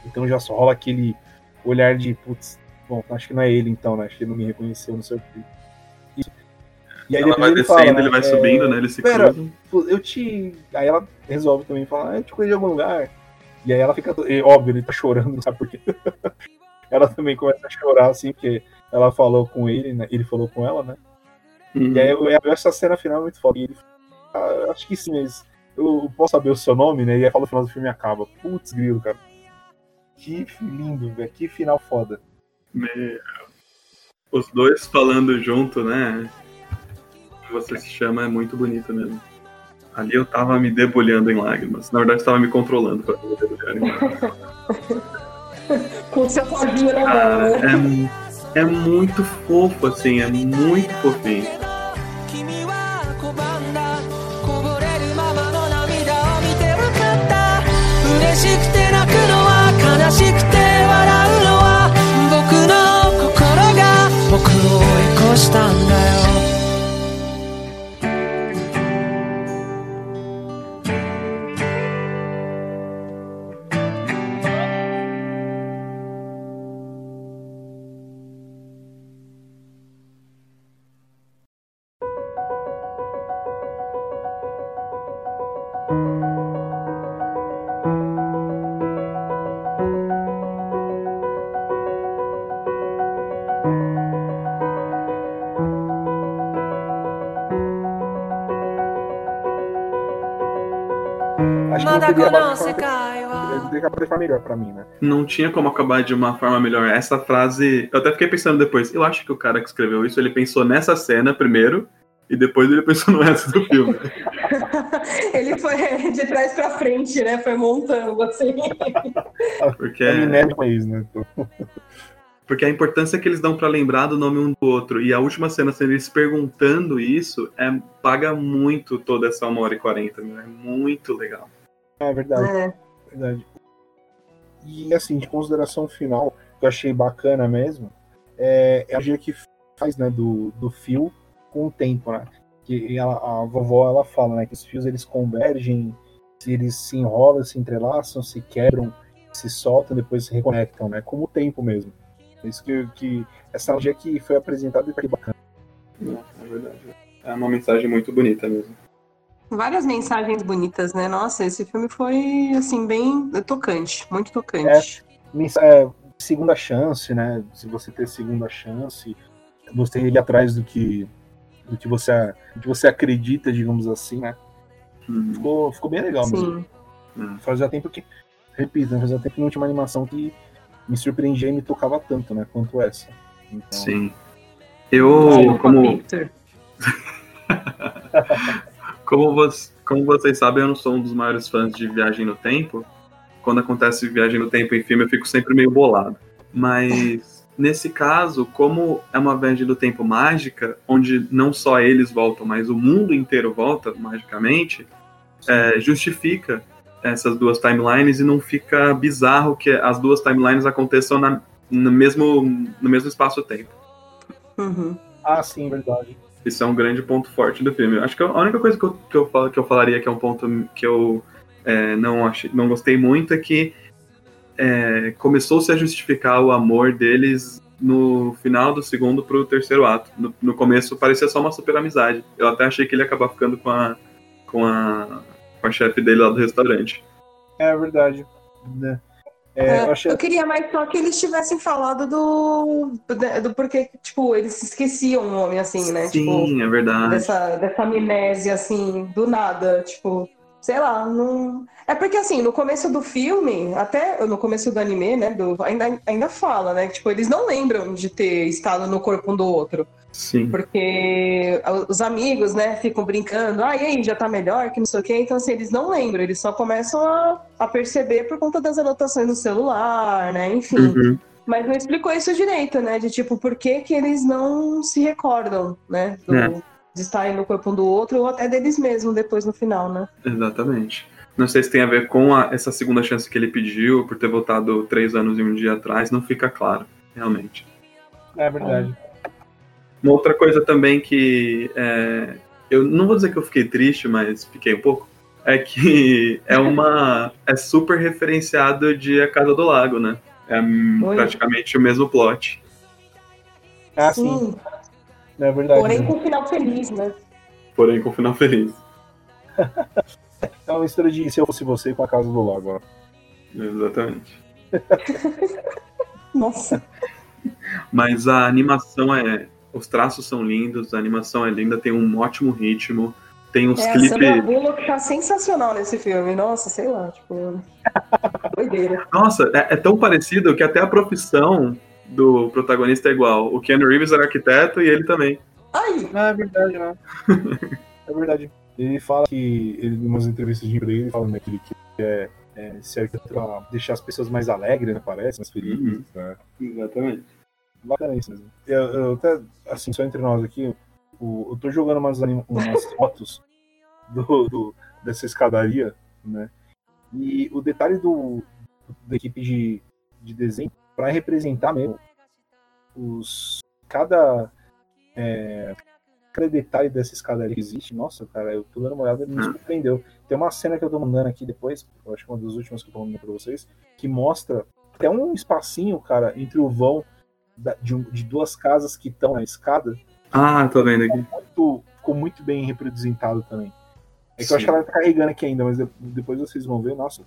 Então já só rola aquele olhar de, putz, bom, acho que não é ele então, né? Acho que ele não me reconheceu, não sei o que. E aí ela vai descendo, ele, fala, ele vai é, subindo, né? Ele se pera, Eu te. Aí ela resolve também falar, ah, eu te conheci de algum lugar. E aí ela fica. E, óbvio, ele tá chorando, não sabe por quê. *laughs* ela também começa a chorar, assim, porque ela falou com ele, né? Ele falou com ela, né? Uhum. E aí eu, eu, essa cena final é muito foda. E ele ah, acho que sim, mas eu posso saber o seu nome, né? E aí fala no final do filme acaba. Putz, grilo, cara. Que lindo, velho. Que final foda. Meu. Os dois falando junto, né? que você se chama é muito bonita mesmo. Ali eu tava me debulhando em lágrimas. Na verdade, estava me controlando para me debulhar em lágrimas. *laughs* Com seu na mão, né? é, é muito fofo, assim, é muito fofinho. Música melhor pra mim, né? Não tinha como acabar de uma forma melhor. Essa frase, eu até fiquei pensando depois. Eu acho que o cara que escreveu isso, ele pensou nessa cena primeiro e depois ele pensou no resto do filme. *laughs* Ele foi de trás pra frente, né? Foi montando assim. Porque, É com isso, né? Porque a importância que eles dão pra lembrar do nome um do outro e a última cena sendo eles perguntando isso é, paga muito toda essa uma hora e quarenta. meu. É muito legal. É verdade. É. Verdade. E assim, de consideração final, que eu achei bacana mesmo, é, é a magia que faz, né, do, do fio com o tempo, né? Que ela, a vovó ela fala, né, que os fios eles convergem, se eles se enrolam, se entrelaçam, se quebram, se soltam, depois se reconectam, né? Como o tempo mesmo. É Isso que, que essa magia que foi apresentada e que bacana. É verdade. É uma mensagem muito bonita mesmo. Várias mensagens bonitas, né? Nossa, esse filme foi, assim, bem tocante. Muito tocante. Mensa- é, segunda chance, né? Se você ter segunda chance, você ir atrás do que do que você do que você acredita, digamos assim, né? Hum, Ficou, ficou bem legal mesmo. Sim. Fazia tempo que, repito, né, fazia tempo que não tinha uma animação que me surpreendia e me tocava tanto, né? Quanto essa. Então, Sim. Eu, como, Victor. *laughs* como, vo- como vocês sabem, eu não sou um dos maiores fãs de Viagem no Tempo. Quando acontece Viagem no Tempo em filme, eu fico sempre meio bolado. Mas, *laughs* nesse caso, como é uma Viagem do Tempo mágica, onde não só eles voltam, mas o mundo inteiro volta magicamente, é, justifica essas duas timelines e não fica bizarro que as duas timelines aconteçam na- no, mesmo, no mesmo espaço-tempo. Uhum. Ah, sim, verdade. Isso é um grande ponto forte do filme. Acho que a única coisa que eu, que eu, que eu falaria que é um ponto que eu é, não, achei, não gostei muito é que é, começou-se a justificar o amor deles no final do segundo pro terceiro ato. No, no começo parecia só uma super amizade. Eu até achei que ele ia acabar ficando com a, com a, com a chefe dele lá do restaurante. É verdade. Né? É, eu achei Eu queria mais só que eles tivessem falado do, do, do porquê, tipo, eles esqueciam o nome, assim, né? Tipo, Sim, é verdade. dessa, dessa amnésia, assim, do nada, tipo, sei lá, não... É porque, assim, no começo do filme, até no começo do anime, né, do, ainda, ainda fala, né, tipo, eles não lembram de ter estado no corpo um do outro, Sim. porque os amigos, né, ficam brincando, ah, e aí, já tá melhor, que não sei o quê, então, assim, eles não lembram, eles só começam a, a perceber por conta das anotações no celular, né, enfim. Uhum. Mas não explicou isso direito, né? De tipo, por que, que eles não se recordam, né? do- É. De estarem no corpo um do outro ou até deles mesmos depois no final, né? Exatamente. Não sei se tem a ver com a- essa segunda chance que ele pediu por ter voltado três anos e um dia atrás, não fica claro, realmente. É verdade. Uma outra coisa também que é, eu não vou dizer que eu fiquei triste, mas fiquei um pouco, é que *laughs* é uma é super referenciado de A Casa do Lago, né? É Oi. praticamente o mesmo plot. Ah, sim. É verdade. Porém, né? com um final feliz, né? Porém com final feliz. É uma mistura de se eu fosse você com a casa do lago. ó. Exatamente. *laughs* Nossa. Mas a animação é. Os traços são lindos, a animação é linda, tem um ótimo ritmo, tem uns É, Sandra clipes. Bullock tá sensacional nesse filme. Nossa, sei lá, tipo. *laughs* Doideira. Nossa, é, é tão parecido que até a profissão do protagonista é igual. O Keanu Reeves era arquiteto e ele também. Ai! Não, é verdade, né? *laughs* é verdade. Ele fala que, ele, em umas entrevistas de emprego, ele fala né, que ele quer é, ser arquiteto pra deixar as pessoas mais alegres, né? Parece, mais felizes. Uhum. Né? Exatamente. Bacana isso mesmo. Eu, eu até, assim, só entre nós aqui, o- eu tô jogando umas, umas *laughs* fotos do, do- dessa escadaria, né? E o detalhe do, da equipe de, de desenho, para representar mesmo os, cada, é, cada detalhe dessa escadaria que existe, nossa, cara, eu tô dando uma olhada e me Ah. surpreendeu. Tem uma cena que eu tô mandando aqui depois, eu acho que é uma das últimas que eu tô mandando pra vocês, que mostra até um espacinho, cara, entre o vão de, um- de duas casas que estão na escada, Ah, tô vendo aqui. muito- ficou muito bem representado também. É que Sim. eu acho que ela tá carregando aqui ainda, mas de- depois vocês vão ver, nossa,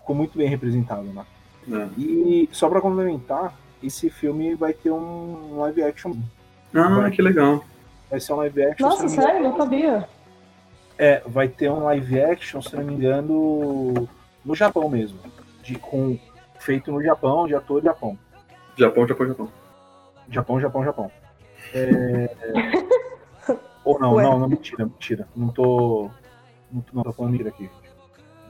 ficou muito bem representado, né? É. E só pra complementar, esse filme vai ter um live action. Ah, que legal. Vai ser um live action. Nossa, se não sério? Não sabia. É, vai ter um live action, se não me engano, no Japão mesmo. De, com, feito no Japão, de ator Japão. Japão, Japão, Japão. Japão, Japão, Japão. É... *laughs* Ou não, Ué. não, não, mentira, mentira. Não tô. Não, tô- não tô falando mentira aqui.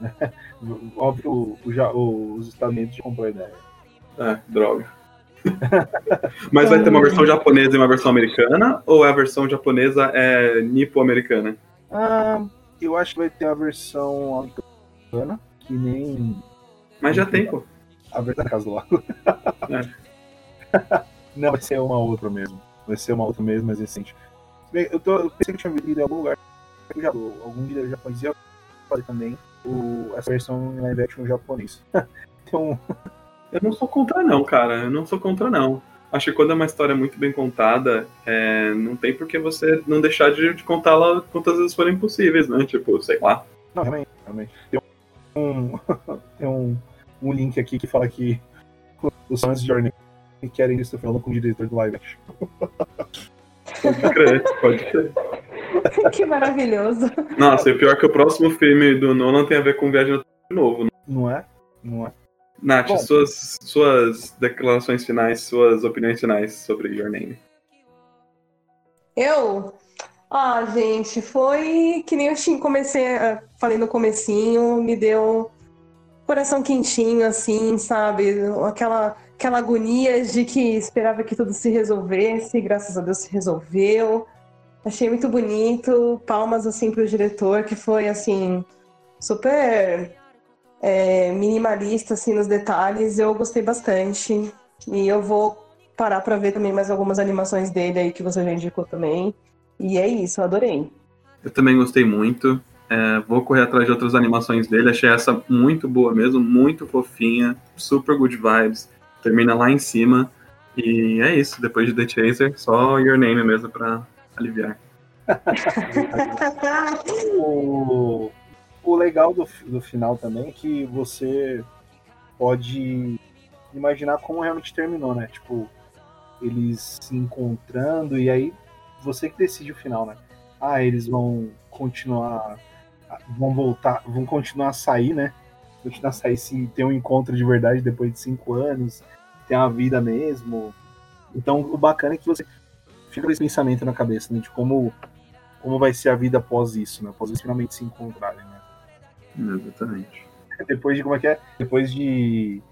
*laughs* Óbvio, o, o, os Estados Unidos comprou a ideia. É, droga. Mas vai ter uma versão japonesa e uma versão americana? Ou a versão japonesa é nipo-americana? Ah, eu acho que vai ter a versão americana, que nem Mas já tem, pô. a versão Casa do Lago. *laughs* Não, vai ser uma outra mesmo. Vai ser uma outra mesmo, mais recente. Eu, tô, eu pensei que tinha visto em algum lugar. Eu já, algum eu já conhecia fazer também o, essa versão live action japonês. *laughs* então, Eu não sou contra, não, cara. Eu não sou contra, não. Acho que quando é uma história muito bem contada, é, não tem por que você não deixar de, de contá-la quantas vezes forem possíveis, né? Tipo, sei lá. não, realmente, realmente. Tem um, *laughs* tem um, um link aqui que fala que os fãs de Journey querem isso falando com o diretor do live action. Pode crer, pode crer. que maravilhoso. Nossa, e pior é que o próximo filme do Nolan tem a ver com Viagem de novo. né? Não é? Não é? Nath, Bom. suas, suas declarações finais, suas opiniões finais sobre Your Name. Eu? Ah, gente, foi que nem eu tinha- comecei, a- falei no comecinho, me deu coração quentinho, assim, sabe? Aquela, aquela agonia de que esperava que tudo se resolvesse, graças a Deus se resolveu. Achei muito bonito, palmas, assim, pro diretor, que foi, assim, super é, minimalista, assim, nos detalhes. Eu gostei bastante. E eu vou parar pra ver também mais algumas animações dele aí que você já indicou também. E é isso, adorei. Eu também gostei muito. É, vou correr atrás de outras animações dele. Achei essa muito boa mesmo, muito fofinha, super good vibes. Termina lá em cima. E é isso. Depois de The Chaser, só Your Name mesmo pra aliviar. O, o legal do, do final também é que você pode imaginar como realmente terminou, né? Tipo, eles se encontrando e aí você que decide o final, né? Ah, eles vão continuar, vão voltar, vão continuar a sair, né? Continuar sair se ter um encontro de verdade depois de cinco anos, ter uma vida mesmo. Então, o bacana é que você fica com esse pensamento na cabeça, né? De como como vai ser a vida após isso, né? Após eles finalmente se encontrarem, né? Exatamente. Depois de como é que é? Depois de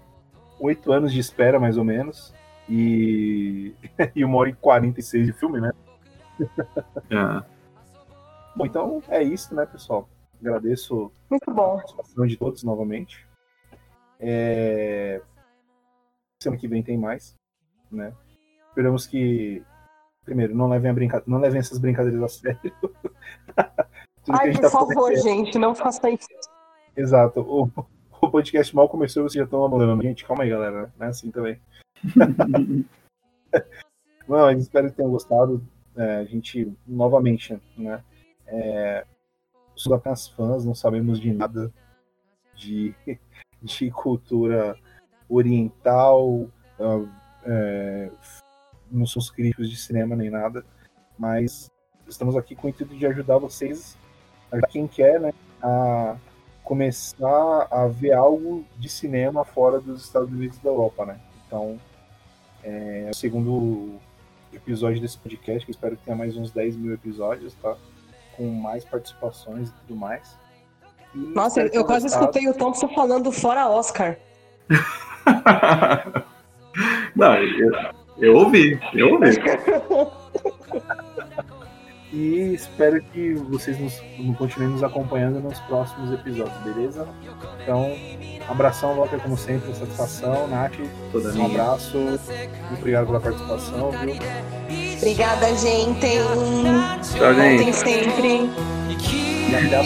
oito anos de espera, mais ou menos, e, *laughs* e uma hora e 46 de filme, né? É. Bom, então é isso, né, pessoal? Agradeço Muito a bom. participação de todos novamente. É... Semana que vem tem mais, né? Esperamos que primeiro não levem a brinca... não levem essas brincadeiras a sério. *laughs* A Ai, por tá favor, fazendo- gente, não faça isso. Exato. O, o podcast mal começou e vocês já estão abandonando. Gente, calma aí, galera. Não é assim também. *laughs* Não, espero que tenham gostado. É, a gente, novamente, né? É, somos apenas fãs, não sabemos de nada de, *laughs* de cultura oriental, ah, é, não somos críticos de cinema nem nada, mas estamos aqui com o intuito de ajudar vocês, ajudar quem quer, né? A começar a ver algo de cinema fora dos Estados Unidos e da Europa, né? Então, é o segundo episódio desse podcast, que espero que tenha mais uns 10 mil episódios, tá? Com mais participações e tudo mais. E Nossa, eu tenham quase escutei o Thompson falando fora Oscar. *laughs* Não, eu, eu ouvi, eu ouvi. *laughs* E espero que vocês nos, nos continuem nos acompanhando nos próximos episódios, beleza? Então, abração, Walter, como sempre, satisfação. Nath, Toda um minha. abraço. Muito obrigado pela participação, viu? Obrigada, gente. Tchau, Voltem gente. sempre.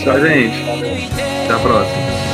Tchau, gente. Até a próxima.